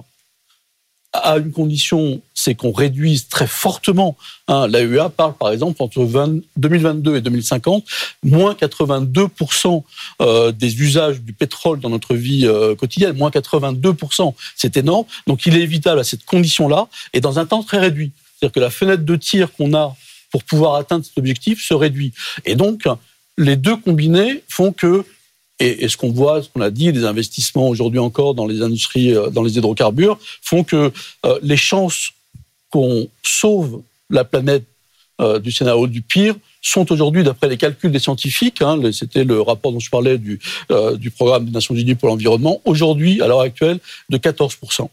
à une condition, c'est qu'on réduise très fortement. Hein, L'AEA parle par exemple entre 2022 et 2050, moins 82% euh, des usages du pétrole dans notre vie euh, quotidienne, moins 82%, c'est énorme. Donc il est évitable à cette condition-là et dans un temps très réduit. C'est-à-dire que la fenêtre de tir qu'on a pour pouvoir atteindre cet objectif se réduit. Et donc, les deux combinés font que et, ce qu'on voit, ce qu'on a dit, les investissements aujourd'hui encore dans les industries, euh, dans les hydrocarbures, font que euh, les chances qu'on sauve la planète euh, du scénario du pire sont aujourd'hui, d'après les calculs des scientifiques, hein, c'était le rapport dont je parlais du, du programme des Nations Unies pour l'environnement, aujourd'hui, à l'heure actuelle, de 14%.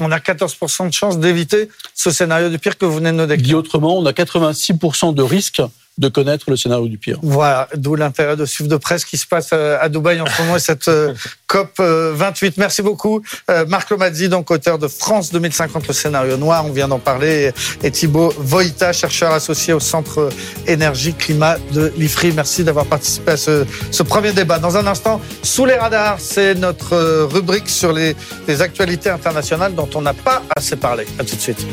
On a 14% de chances d'éviter ce scénario du pire que vous venez de nous décrire. Dit autrement, on a 86% de risque de connaître le scénario du pire. Voilà, d'où l'intérêt de suivre de près ce qui se passe euh, à Dubaï en ce moment et cette euh, COP 28. Euh, Merci beaucoup, Marc Lomazzi, donc auteur de France 2050, le scénario noir, on vient d'en parler, et Thibaut Voïta, chercheur associé au Centre Énergie Climat de l'IFRI. Merci d'avoir participé à ce, ce, premier débat. Dans un instant, sous les radars, c'est notre rubrique sur les, les actualités internationales dont on n'a pas assez parlé. À tout de suite.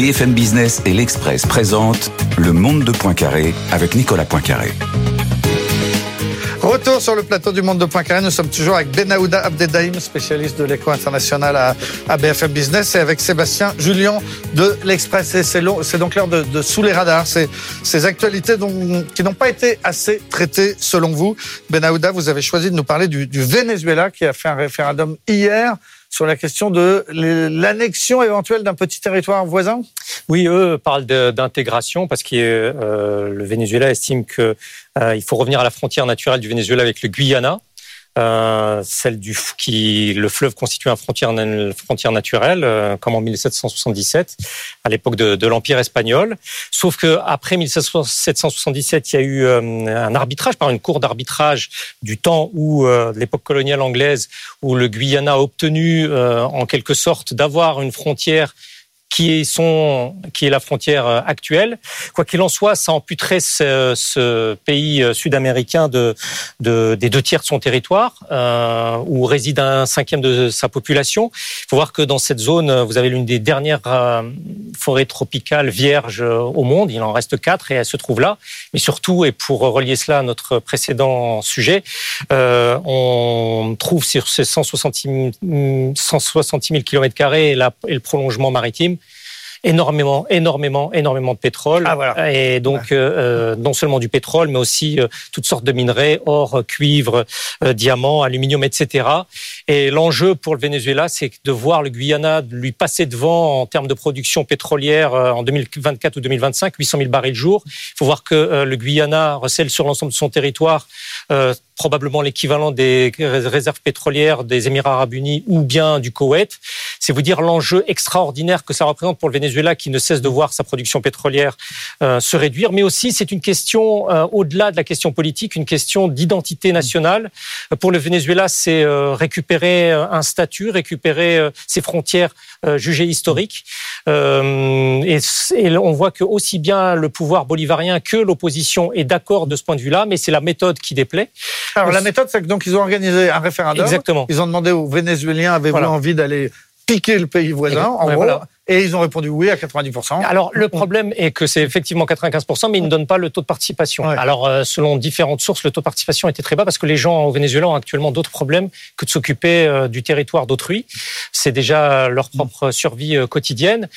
BFM Business et l'Express présentent Le Monde de Poincaré avec Nicolas Poincaré. Retour sur le plateau du Monde de Poincaré. Nous sommes toujours avec Benaouda Abdedaïm, spécialiste de l'éco international à, BFM Business, et avec Sébastien Julien de l'Express. C'est donc l'heure de, Sous les radars. Ces, ces actualités qui n'ont pas été assez traitées selon vous. Benaouda, vous avez choisi de nous parler du Venezuela qui a fait un référendum hier sur la question de l'annexion éventuelle d'un petit territoire voisin? Oui, eux parlent d'intégration parce que euh, le Venezuela estime qu'il euh, faut revenir à la frontière naturelle du Venezuela avec le Guyana. Euh, celle du qui le fleuve constitue une frontière, frontière naturelle, euh, comme en 1777, à l'époque de, de l'Empire espagnol. Sauf que après 1777, il y a eu euh, un arbitrage par une cour d'arbitrage du temps où l'époque coloniale anglaise, où le Guyana a obtenu en quelque sorte d'avoir une frontière qui est, qui est la frontière euh, actuelle. Quoi qu'il en soit, ça amputerait ce, ce pays euh, sud-américain de, de, des deux tiers de son territoire, euh, où réside un cinquième de sa population. Il faut voir que dans cette zone, vous avez l'une des dernières forêts tropicales vierges au monde. Il en reste quatre et elle se trouve là. Mais surtout, et pour relier cela à notre précédent sujet, on trouve sur ces 160 000, 160 000 km et le prolongement maritime énormément, énormément, énormément de pétrole. Ah, et donc, euh, euh, non seulement du pétrole, mais aussi euh, toutes sortes de minerais, or, cuivre, diamant, aluminium, etc. Et l'enjeu pour le Venezuela, c'est de voir le Guyana lui passer devant en termes de production pétrolière en 2024 ou 2025, 800 000 barils jour. Il faut voir que le Guyana recèle sur l'ensemble de son territoire probablement l'équivalent des réserves pétrolières des Émirats arabes unis ou bien du Koweït. C'est vous dire l'enjeu extraordinaire que ça représente pour le Venezuela qui ne cesse de voir sa production pétrolière euh, se réduire. Mais aussi, c'est une question, euh, au-delà de la question politique, une question d'identité nationale. Pour le Venezuela, c'est euh, récupérer un statut, récupérer ses frontières jugées historiques. Et, et, on voit que aussi bien le pouvoir bolivarien que l'opposition est d'accord de ce point de vue-là, mais c'est la méthode qui déplaît. Alors la méthode, c'est que donc ils ont organisé un référendum. Exactement. Ils ont demandé aux Vénézuéliens avez-vous envie d'aller piquer le pays voisin, en gros. Et ils ont répondu oui à 90%. Alors le problème est que c'est effectivement 95%, mais ils ne donnent pas le taux de participation. Alors euh, selon différentes sources, le taux de participation était très bas parce que les gens au Venezuela ont actuellement d'autres problèmes que de s'occuper euh, du territoire d'autrui. C'est déjà leur propre survie euh, quotidienne.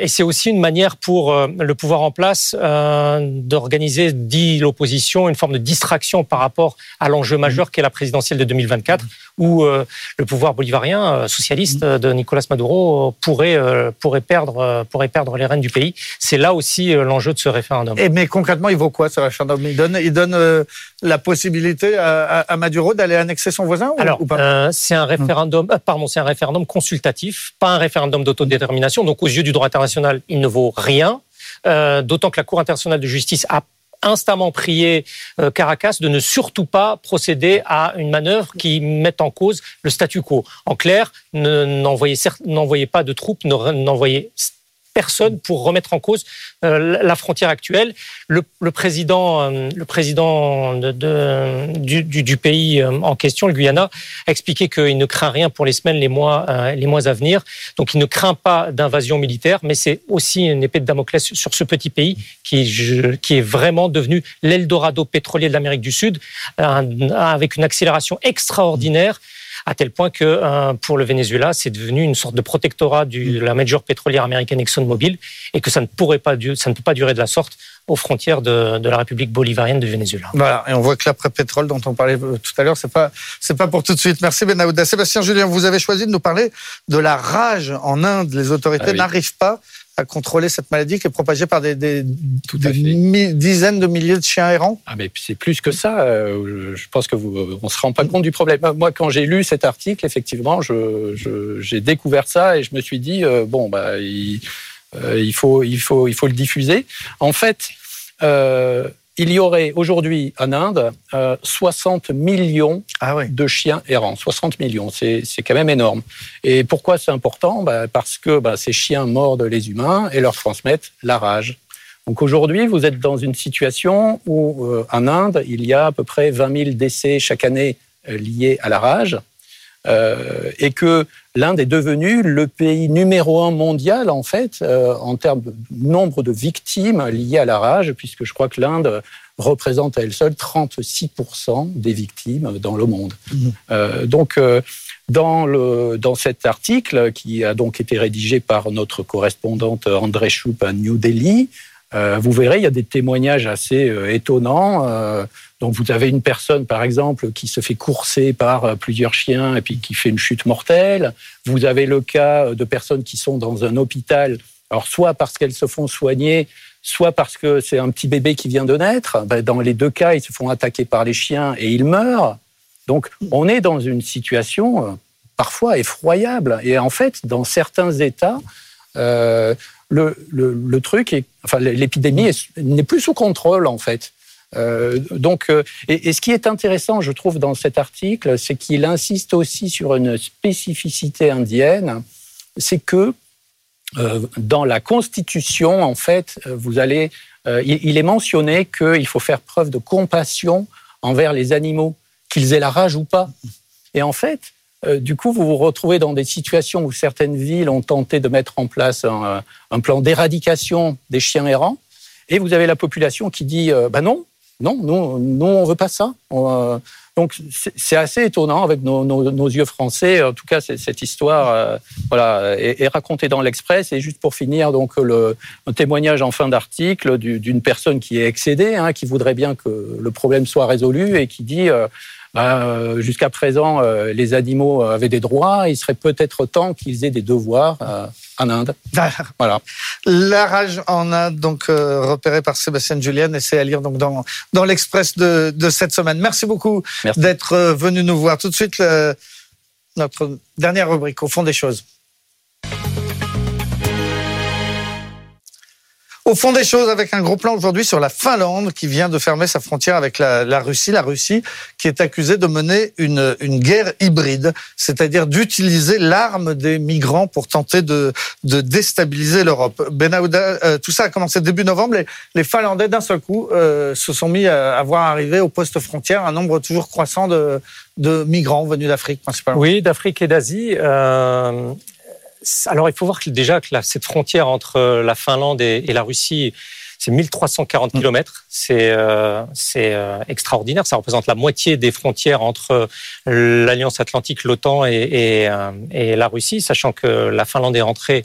Et c'est aussi une manière pour le pouvoir en place d'organiser, dit l'opposition, une forme de distraction par rapport à l'enjeu majeur qu'est la présidentielle de 2024, où le pouvoir bolivarien socialiste de Nicolas Maduro pourrait pourrait perdre, euh, pourrait perdre les rênes du pays. C'est là aussi euh, l'enjeu de ce référendum. Et mais concrètement, il vaut quoi ce référendum? Il donne, il donne euh, la possibilité à, Maduro d'aller annexer son voisin Alors, c'est un référendum, pardon, c'est un référendum consultatif, pas un référendum d'autodétermination. Donc, aux yeux du droit international, il ne vaut rien. D'autant que la Cour internationale de justice a instamment prié Caracas de ne surtout pas procéder à une manœuvre qui mette en cause le statu quo. En clair, n'envoyez pas de troupes, n'envoyez personne pour remettre en cause la frontière actuelle. Le, président, le président de, du, pays en question, le Guyana, a expliqué qu'il ne craint rien pour les semaines, les mois, les mois à venir. Donc il ne craint pas d'invasion militaire, mais c'est aussi une épée de Damoclès sur ce petit pays qui, qui est vraiment devenu l'Eldorado pétrolier de l'Amérique du Sud, avec une accélération extraordinaire à tel point que euh, pour le Venezuela, c'est devenu une sorte de protectorat de la major pétrolière américaine ExxonMobil et que ça ne pourrait pas, ça ne peut pas durer de la sorte aux frontières de, la République bolivarienne du Venezuela. Voilà, et on voit que l'après-pétrole dont on parlait euh, tout à l'heure, c'est pas c'est pas pour tout de suite. Merci Benahouda. Sébastien Julien, vous avez choisi de nous parler de la rage en Inde. Les autorités ah n'arrivent pas à contrôler cette maladie qui est propagée par des, dizaines de milliers de chiens errants Ah mais c'est plus que ça. Euh, je pense que vous, euh, on se rend pas compte du problème. Moi, quand j'ai lu cet article, effectivement, j'ai découvert ça et je me suis dit euh, bon bah il, faut il faut il faut le diffuser. En fait, il y aurait aujourd'hui en Inde 60 euh, millions ah de chiens errants. 60 millions, c'est quand même énorme. Et pourquoi c'est important? Bah, Parce que bah, ces chiens mordent les humains et leur transmettent la rage. Donc aujourd'hui, vous êtes dans une situation où euh, en Inde, il y a à peu près 20 000 décès chaque année euh, liés à la rage. Euh, et que l'Inde est devenue le pays numéro un mondial, en fait, euh, en termes de nombre de victimes liées à la rage, puisque je crois que l'Inde représente à elle seule 36% des victimes dans le monde. Mmh. Euh, donc, dans, le, dans cet article, qui a donc été rédigé par notre correspondante André Choup à New Delhi, vous verrez, il y a des témoignages assez étonnants. Donc vous avez une personne, par exemple, qui se fait courser par euh, plusieurs chiens et puis qui fait une chute mortelle. Vous avez le cas de personnes qui sont dans un hôpital, alors soit parce qu'elles se font soigner, soit parce que c'est un petit bébé qui vient de naître. Ben, dans les deux cas, ils se font attaquer par les chiens et ils meurent. Donc on est dans une situation euh, parfois effroyable. Et en fait, dans certains États, euh, le, le, truc est, enfin, l'épidémie n'est plus sous contrôle en fait. Euh, donc, euh, et, ce qui est intéressant, je trouve, dans cet article, c'est qu'il insiste aussi sur une spécificité indienne, c'est que euh, dans la Constitution, en fait, vous allez, il, est mentionné qu'il faut faire preuve de compassion envers les animaux, qu'ils aient la rage ou pas. Et en fait, du coup, vous vous retrouvez dans des situations où certaines villes ont tenté de mettre en place un, un plan d'éradication des chiens errants, et vous avez la population qui dit, bah non, non, nous, nous on veut pas ça. Euh, donc c'est assez étonnant avec nos, yeux français. En tout cas, cette histoire euh, voilà, est, racontée dans l'Express. Et juste pour finir, donc le, un témoignage en fin d'article d'une personne qui est excédée, hein, qui voudrait bien que le problème soit résolu et qui dit euh, bah, jusqu'à présent, les animaux avaient des droits. Il serait peut-être temps qu'ils aient des devoirs en Inde. voilà. La rage en Inde, donc euh, repérée par Sébastien Julien, et c'est à lire donc dans, dans l'Express de, de, cette semaine. Merci beaucoup d'être euh, venu nous voir. Tout de suite, notre dernière rubrique, au fond des choses. Au fond des choses, avec un gros plan aujourd'hui sur la Finlande qui vient de fermer sa frontière avec la, Russie. La Russie qui est accusée de mener une, une guerre hybride, c'est-à-dire d'utiliser l'arme des migrants pour tenter de, de déstabiliser l'Europe. Benahouda, euh, tout ça a commencé début novembre. Les, les Finlandais, d'un seul coup, euh, se sont mis à, voir arriver au poste frontière un nombre toujours croissant de, de migrants venus d'Afrique principalement. Oui, d'Afrique et d'Asie. Euh, alors, il faut voir que déjà que cette frontière entre la Finlande et, la Russie, c'est 1340 mm. km. C'est euh, euh, extraordinaire. Ça représente la moitié des frontières entre l'Alliance Atlantique, l'OTAN et, euh, et, la Russie, sachant que la Finlande est entrée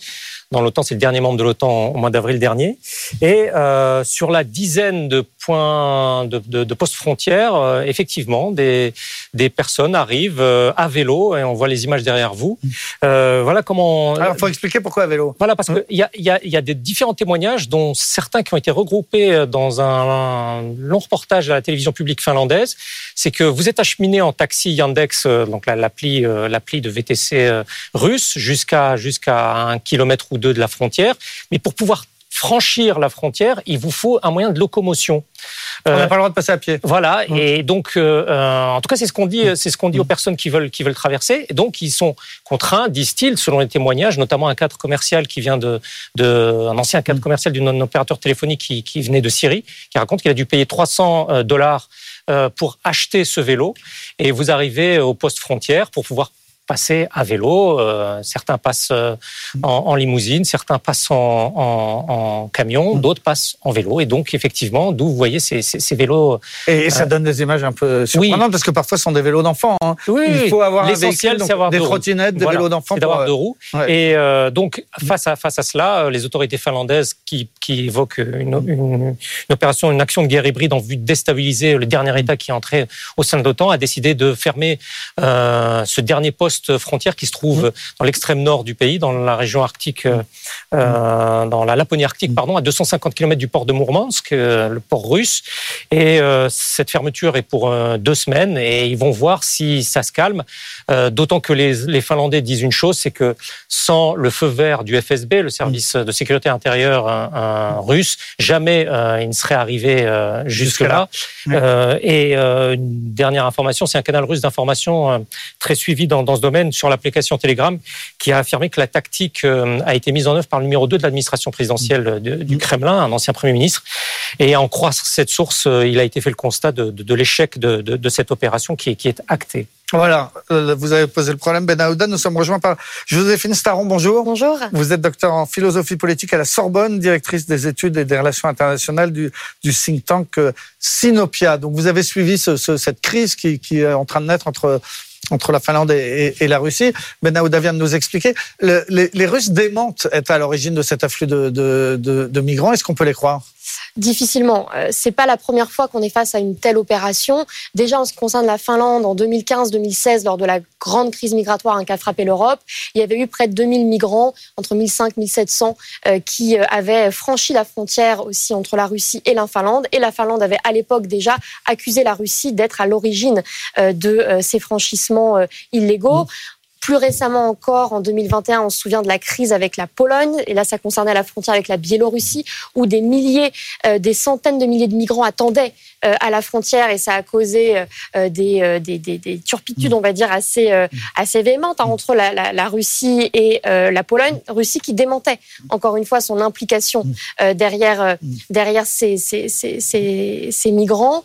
dans l'OTAN, c'est le dernier membre de l'OTAN au mois d'avril dernier. Et euh, sur la dizaine de points de, de, de postes frontières, euh, effectivement, des, des personnes arrivent euh, à vélo, et on voit les images derrière vous. Euh, voilà comment. Alors, faut expliquer pourquoi à vélo. Voilà, parce qu'il y a, y, a, y a des différents témoignages, dont certains qui ont été regroupés dans un, long reportage à la télévision publique finlandaise. C'est que vous êtes acheminé en taxi Yandex, donc l'appli l'appli de VTC russe, jusqu'à jusqu'à un kilomètre ou de la frontière. Mais pour pouvoir franchir la frontière, il vous faut un moyen de locomotion. On n'a pas le droit de passer à pied. Voilà. Et donc, en tout cas, c'est ce qu'on dit, c'est ce qu'on dit aux personnes qui veulent qui veulent traverser. Et donc, ils sont contraints, disent-ils, selon les témoignages, notamment un cadre commercial qui vient de, de un ancien cadre commercial d'un opérateur téléphonique qui, qui venait de Syrie, qui raconte qu'il a dû payer 300 dollars pour acheter ce vélo. Et vous arrivez au poste frontière pour pouvoir passer à vélo. Euh, certains passent euh, en, limousine, certains passent en, camion, mmh. d'autres passent en vélo. Et donc, effectivement, d'où vous voyez ces, vélos. Et, ça euh, donne des images un peu surprenantes parce que parfois ce sont des vélos d'enfants. Hein. Oui, Il faut avoir véhicule, donc, des trottinettes, des vélos d'enfants. d'avoir deux roues. Et donc, face à, face à cela, les autorités finlandaises qui, qui évoquent une, une, opération, une action de guerre hybride en vue de déstabiliser le dernier État qui est entré au sein de l'OTAN, a décidé de fermer ce dernier poste frontière qui se trouve mmh. dans l'extrême nord du pays, dans la région arctique, euh, euh, dans la Laponie arctique, mmh. pardon, à 250 km du port de Mourmansk, euh, le port russe. Et cette fermeture est pour deux semaines et ils vont voir si ça se calme. D'autant que les, Finlandais disent une chose, c'est que sans le feu vert du FSB, le service de sécurité intérieure russe, jamais il ne serait arrivé jusque-là. et une dernière information, c'est un canal russe d'information très suivi dans, dans ce domaine sur l'application Telegram qui a affirmé que la tactique euh, a été mise en œuvre par le numéro 2 de l'administration présidentielle du Kremlin, un ancien Premier ministre. Et en croissant cette source, euh, il a été fait le constat de, l'échec de, cette opération qui est, qui est actée. Voilà, euh, vous avez posé le problème, Ben Aouda. Nous sommes rejoints par Joséphine Staron. Bonjour. Bonjour. Vous êtes docteur en philosophie politique à la Sorbonne, directrice des études et des relations internationales du, du think tank Sinopia. Donc vous avez suivi cette crise qui, qui, est en train de naître entre entre la Finlande et, la Russie. Ben Aouda vient de nous expliquer. les, Russes démentent être à l'origine de cet afflux de migrants? Est-ce qu'on peut les croire? Difficilement. Euh, c'est pas la première fois qu'on est face à une telle opération. Déjà, en ce qui concerne la Finlande, en 2015-2016, lors de la grande crise migratoire hein, qui a frappé l'Europe, il y avait eu près de 2000 migrants, entre 1500 et 1700, qui euh, avaient franchi la frontière aussi entre la Russie et la Finlande. Et la Finlande avait à l'époque déjà accusé la Russie d'être à l'origine euh, de ces franchissements illégaux. Plus récemment encore, en 2021, on se souvient de la crise avec la Pologne, et là ça concernait la frontière avec la Biélorussie, où des milliers, euh, des centaines de milliers de migrants attendaient à la frontière et ça a causé euh, des, des, des, turpitudes, on va dire, assez, assez véhémentes hein, entre la, la, la, Russie et la Pologne. Russie qui démentait, encore une fois, son implication derrière, derrière ces, ces, ces, ces migrants.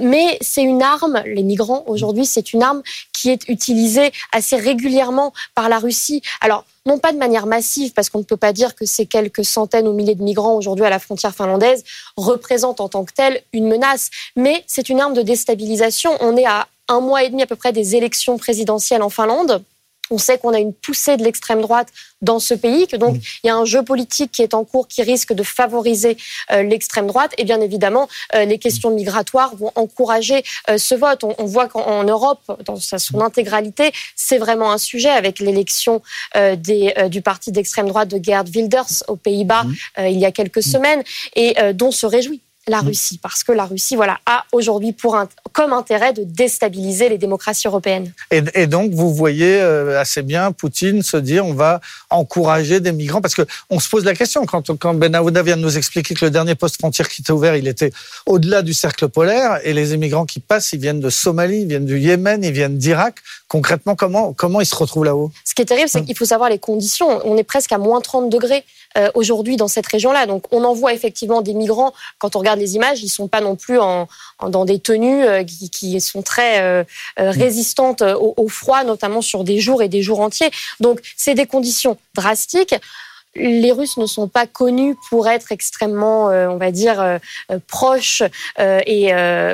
mais c'est une arme, les migrants aujourd'hui, c'est une arme qui est utilisée assez régulièrement par la Russie. Alors, non pas de manière massive, parce qu'on ne peut pas dire que ces quelques centaines ou milliers de migrants aujourd'hui à la frontière finlandaise représentent en tant que telle une menace, mais c'est une arme de déstabilisation. On est à un mois et demi à peu près des élections présidentielles en Finlande. On sait qu'on a une poussée de l'extrême droite dans ce pays, que donc il y a un jeu politique qui est en cours qui risque de favoriser euh, l'extrême droite. Et bien évidemment, euh, les questions migratoires vont encourager euh, ce vote. On, voit qu'en Europe, dans son intégralité, c'est vraiment un sujet avec l'élection du parti d'extrême droite de Gerd Wilders aux Pays-Bas il y a quelques semaines et dont se réjouit la mm. Russie, parce que la Russie voilà, a aujourd'hui pour comme intérêt de déstabiliser les démocraties européennes. Et, donc, vous voyez euh, assez bien Poutine se dire on va encourager des migrants, parce qu'on se pose la question, quand, quand Ben Aouda vient de nous expliquer que le dernier poste frontière qui était ouvert, il était au-delà du cercle polaire, et les immigrants qui passent, ils viennent de Somalie, ils viennent du Yémen, ils viennent d'Irak. Concrètement, comment, comment ils se retrouvent là-haut? Ce qui est terrible, c'est mm. qu'il faut savoir les conditions. On est presque à moins 30 degrés aujourd'hui dans cette région-là. Donc on envoie effectivement des migrants. Quand on regarde les images, ils sont pas non plus en, dans des tenues euh, qui, qui, sont très euh, résistantes au, au, froid, notamment sur des jours et des jours entiers. Donc c'est des conditions drastiques les Russes ne sont pas connus pour être extrêmement, euh, on va dire, euh, euh, proches et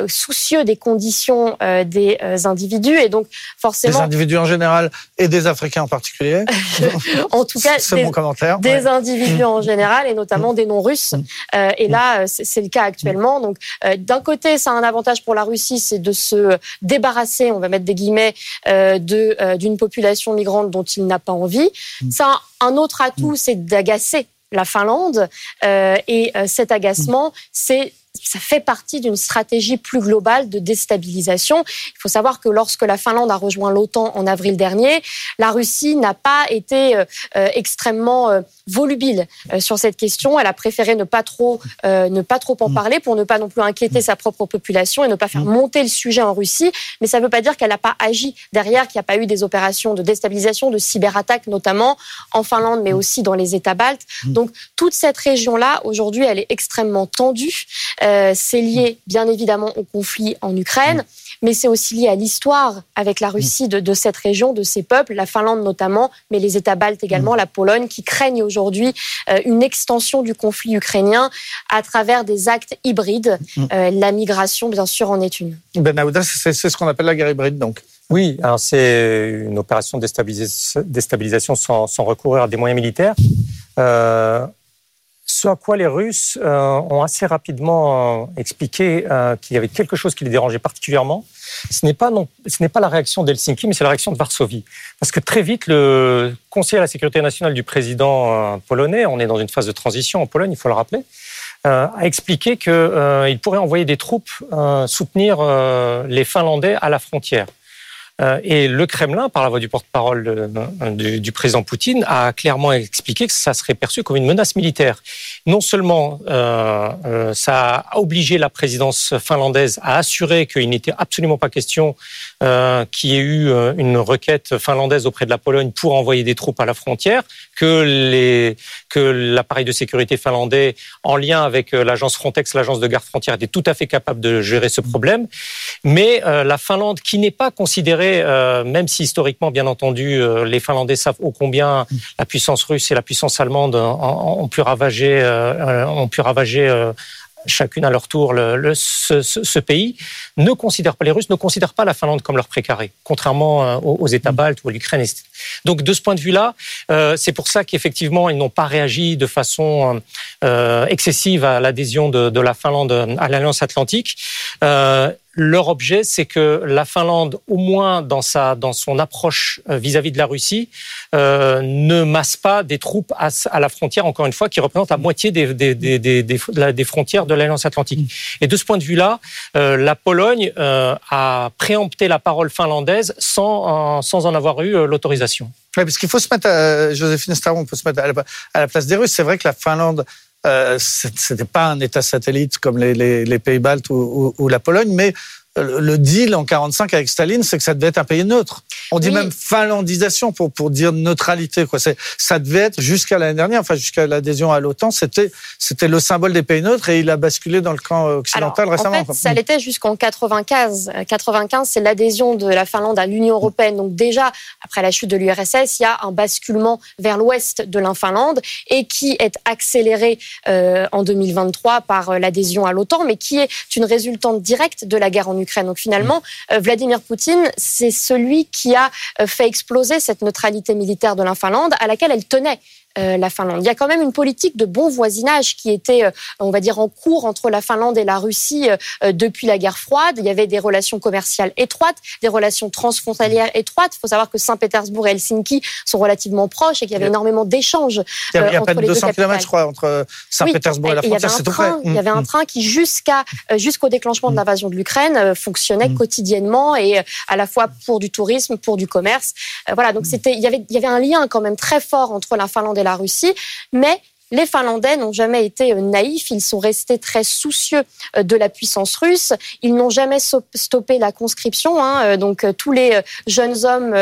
soucieux des conditions des individus. Et donc, forcément. Des individus en général et des Africains en particulier. en tout cas, c'est mon commentaire. Des individus en général et notamment des non-russes. et là, c'est le cas actuellement. Donc, d'un côté, ça a un avantage pour la Russie, c'est de se débarrasser, on va mettre des guillemets, de d'une population migrante dont il n'a pas envie. Ça un autre atout, c'est d'agacer la Finlande. Euh, et euh, cet agacement, c'est ça fait partie d'une stratégie plus globale de déstabilisation. Il faut savoir que lorsque la Finlande a rejoint l'OTAN en avril dernier, la Russie n'a pas été euh, euh, extrêmement euh, volubile sur cette question. Elle a préféré ne pas trop, ne pas trop en mm. parler pour ne pas non plus inquiéter sa propre population et ne pas faire mm. monter le sujet en Russie. Mais ça ne veut pas dire qu'elle n'a pas agi derrière, qu'il n'y a pas eu des opérations de déstabilisation, de cyberattaques notamment en Finlande, mais mm. aussi dans les États baltes. Donc toute cette région-là, aujourd'hui, elle est extrêmement tendue. Euh, c'est lié bien évidemment au conflit en Ukraine, mais c'est aussi lié à l'histoire avec la Russie de, cette région, de ces peuples, la Finlande notamment, mais les États baltes également, la Pologne, qui craignent aujourd'hui euh, une extension du conflit ukrainien à travers des actes hybrides. Euh, la migration, bien sûr, en est une. Ben c'est ce qu'on appelle la guerre hybride, donc. Oui, alors c'est une opération de déstabilisation sans, recourir à des moyens militaires. Ce à quoi les Russes euh, ont assez rapidement euh, expliqué euh, qu'il y avait quelque chose qui les dérangeait particulièrement. Ce n'est pas, non, ce n'est pas la réaction d'Helsinki, mais c'est la réaction de Varsovie. Parce que très vite, le conseiller à la sécurité nationale du président polonais, on est dans une phase de transition en Pologne, il faut le rappeler, a expliqué qu'il pourrait envoyer des troupes soutenir les Finlandais à la frontière. Euh, et le Kremlin, par la voix du porte-parole du, président Poutine, a clairement expliqué que ça serait perçu comme une menace militaire. Non seulement euh, euh, ça a obligé la présidence finlandaise à assurer qu'il n'était absolument pas question qu'il y ait eu une requête finlandaise auprès de la Pologne pour envoyer des troupes à la frontière, que les que l'appareil de sécurité finlandais, en lien avec l'agence Frontex, l'agence de garde frontière, était tout à fait capable de gérer ce problème. Mais la Finlande, qui n'est pas considérée euh, même si historiquement, bien entendu, euh, les Finlandais savent ô combien la puissance russe et la puissance allemande ont, pu ravager, euh, ont pu ravager chacune à leur tour le, ce, pays, ne considèrent pas, les Russes ne considèrent pas la Finlande comme leur précaré, contrairement aux, États baltes ou à l'Ukraine. Donc de ce point de vue-là, c'est pour ça qu'effectivement, ils n'ont pas réagi de façon excessive à l'adhésion de, de, la Finlande à l'Alliance atlantique. Leur objet, c'est que la Finlande, au moins dans, sa, dans son approche euh, vis-à-vis de la Russie, euh, ne masse pas des troupes à, la frontière, encore une fois, qui représentent la moitié des, des, des, des frontières de l'Alliance Atlantique. Et de ce point de vue-là, euh, la Pologne a préempté la parole finlandaise sans, sans en avoir eu l'autorisation. Oui, parce qu'il faut se mettre, à, Joséphine Staron, on peut se mettre à la place des Russes. C'est vrai que la Finlande euh, c'était pas un État satellite comme les, pays baltes ou, la Pologne, mais le deal en 45 avec Staline, c'est que ça devait être un pays neutre. On dit même finlandisation pour pour dire neutralité. Quoi, c'est ça devait être jusqu'à l'année dernière, enfin jusqu'à l'adhésion à l'OTAN, c'était c'était le symbole des pays neutres et il a basculé dans le camp occidental récemment. En fait, ça l'était jusqu'en 95. 95, c'est l'adhésion de la Finlande à l'Union européenne. Donc déjà après la chute de l'URSS, il y a un basculement vers l'ouest de la Finlande et qui est accéléré euh, en 2023 par euh, l'adhésion à l'OTAN, mais qui est une résultante directe de la guerre en Ukraine donc finalement, euh, Vladimir Poutine, c'est celui qui a euh, fait exploser cette neutralité militaire de la Finlande à laquelle elle tenait. Euh, la Finlande. Il y a quand même une politique de bon voisinage qui était, euh, on va dire, en cours entre la Finlande et la Russie euh, depuis la guerre froide. Il y avait des relations commerciales étroites, des relations transfrontalières étroites. Il faut savoir que Saint-Pétersbourg et Helsinki sont relativement proches et qu'il y avait énormément d'échanges. Il y a, pas de 200 km, je crois, entre Saint-Pétersbourg et la frontière. C'est tout près. Il y avait un mm. train qui, jusqu'à jusqu'au déclenchement de mm. l'invasion de l'Ukraine, fonctionnait mm. quotidiennement et à la fois pour du tourisme, pour du commerce. Voilà, donc c'était, il y avait, il y avait un lien quand même très fort entre la Finlande et la Russie, mais les Finlandais n'ont jamais été euh, naïfs, ils sont restés très soucieux euh, de la puissance russe, ils n'ont jamais stoppé la conscription, hein. euh, donc tous les jeunes hommes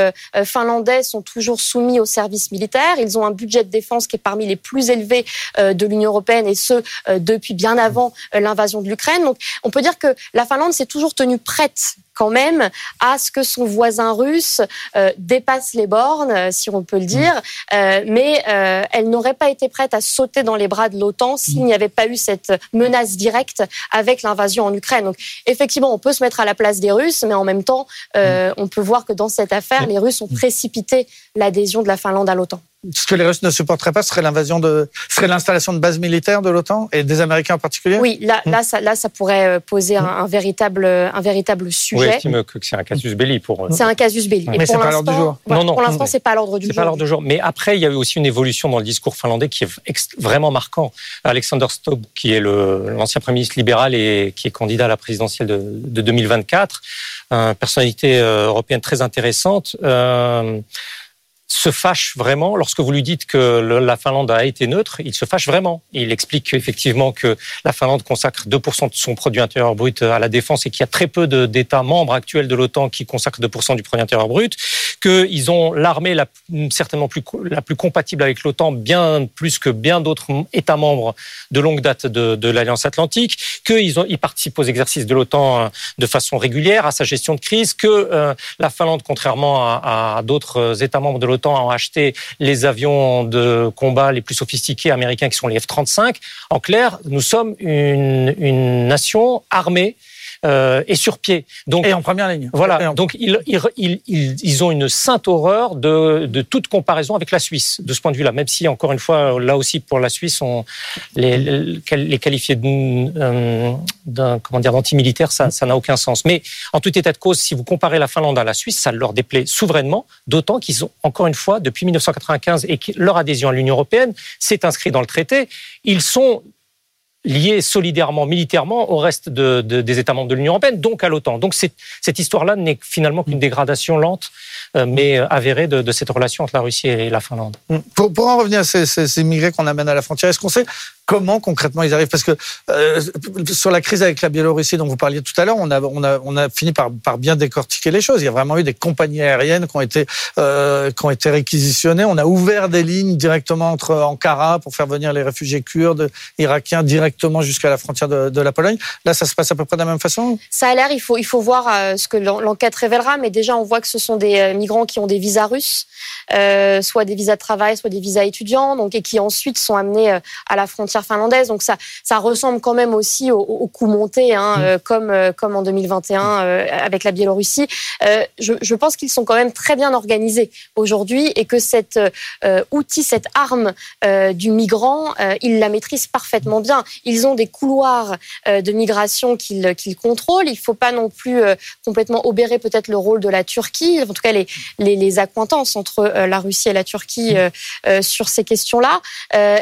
finlandais sont toujours soumis au service militaire, ils ont un budget de défense qui est parmi les plus élevés de l'Union européenne et ce depuis bien avant l'invasion de l'Ukraine. Donc on peut dire que la Finlande s'est toujours tenue prête quand même à ce que son voisin russe euh, dépasse les bornes, euh, si on peut le dire, mm. euh, mais elle n'aurait pas été prête à sauter dans les bras de l'OTAN s'il mm. n'y avait pas eu cette menace directe avec l'invasion en Ukraine. Donc effectivement, on peut se mettre à la place des Russes, mais en même temps, mm. on peut voir que dans cette affaire, les Russes ont précipité l'adhésion de la Finlande à l'OTAN. Ce que les Russes ne supporteraient pas serait l'invasion de, serait l'installation de bases militaires de l'OTAN et des Américains en particulier. Oui, là, là, ça, là, ça pourrait poser un, un véritable, un véritable sujet. Oui, estime que c'est un casus belli pour. C'est un casus belli. Mais c'est pas à l'ordre du jour. Voilà, Non, non. pour l'instant, c'est pas à l'ordre du C'est jour. pas l'ordre du jour. Mais après, il y a eu aussi une évolution dans le discours finlandais qui est vraiment marquant. Alexander Stubb, qui est le- l'ancien Premier ministre libéral et qui est candidat à la présidentielle de, de 2024, une personnalité euh, européenne très intéressante, euh, se fâche vraiment lorsque vous lui dites que la Finlande a été neutre. Il se fâche vraiment. Il explique effectivement que la Finlande consacre 2% de son produit intérieur brut à la défense et qu'il y a très peu d'États membres actuels de l'OTAN qui consacrent 2% du produit intérieur brut, qu'ils ont l'armée la, certainement plus, la plus compatible avec l'OTAN, bien plus que bien d'autres États membres de longue date de, l'Alliance Atlantique, qu'ils ils participent aux exercices de l'OTAN euh, de façon régulière, à sa gestion de crise, que euh, la Finlande, contrairement à d'autres États membres de l'OTAN, a acheté les avions de combat les plus sophistiqués américains qui sont les F-35. En clair, nous sommes une nation armée euh, et sur pied. Donc, Et en première ligne. Voilà, en- donc ils, ils, ils, ils- ont une sainte horreur de, de toute comparaison avec la Suisse, de ce point de vue-là. Même si, encore une fois, là aussi, pour la Suisse, on, les, les, qualifier d'antimilitaire, ça ça n'a aucun sens. Mais en tout état de cause, si vous comparez la Finlande à la Suisse, ça leur déplaît souverainement, d'autant qu'ils ont, encore une fois, depuis 1995 et leur adhésion à l'Union européenne s'est inscrit dans le traité, ils sont liés solidairement, militairement au reste de- de- des États membres de l'Union européenne, donc à l'OTAN. Donc cette histoire-là n'est finalement qu'une dégradation lente, euh, mais euh, avérée de, cette relation entre la Russie et la Finlande. Pour, en revenir à ces, ces- qu'on amène à la frontière, est-ce qu'on sait comment concrètement ils arrivent? Parce que euh, sur la crise avec la Biélorussie dont vous parliez tout à l'heure, on a, fini par, bien décortiquer les choses. Il y a vraiment eu des compagnies aériennes qui ont été, euh, qui ont été réquisitionnées. On a ouvert des lignes directement entre Ankara pour faire venir les réfugiés kurdes, irakiens, directement jusqu'à la frontière de, la Pologne. Là, ça se passe à peu près de la même façon? Ça a l'air, il faut, il faut voir euh, ce que l'en- l'enquête révélera, mais déjà on voit que ce sont des migrants qui ont des visas russes, soit des visas de travail, soit des visas étudiants, donc et qui ensuite sont amenés à la frontière finlandaise. Donc ça, ça ressemble quand même aussi au, au coup monté, hein, euh, comme euh, comme en 2021 euh, avec la Biélorussie. Euh, je, je pense qu'ils sont quand même très bien organisés aujourd'hui et que cet euh, outil, cette arme du migrant, ils la maîtrisent parfaitement bien. Ils ont des couloirs de migration qu'ils qu'ils contrôlent. Il ne faut pas non plus complètement obérer peut-être le rôle de la Turquie, en tout cas les, les, les accointances entre la Russie et la Turquie euh, sur ces questions-là.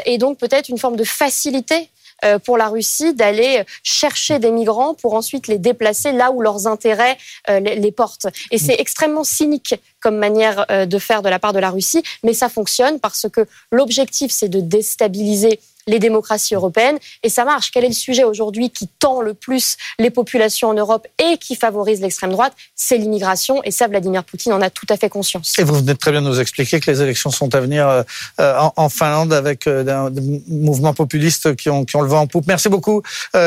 Et donc peut-être une forme de facilité euh, pour la Russie d'aller chercher des migrants pour ensuite les déplacer là où leurs intérêts euh, les, portent. Et c'est extrêmement cynique comme manière euh, de faire de la part de la Russie, mais ça fonctionne parce que l'objectif, c'est de déstabiliser les démocraties européennes et ça marche. Quel est le sujet aujourd'hui qui tend le plus les populations en Europe et qui favorise l'extrême droite? C'est l'immigration et ça, Vladimir Poutine en a tout à fait conscience. Et vous venez de très bien nous expliquer que les élections sont à venir euh, euh, en, Finlande avec euh, des mouvements populistes qui ont, le vent en poupe. Merci beaucoup,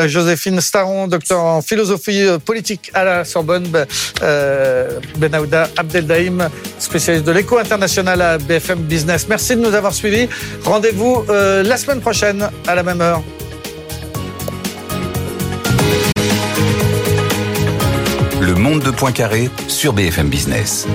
Joséphine Staron, docteur en philosophie politique à la Sorbonne, Ben- Benahouda Abdeldaïm, spécialiste de l'éco international à BFM Business. Merci de nous avoir suivis. Rendez-vous la semaine à la même heure. Le monde de Poincaré sur BFM Business.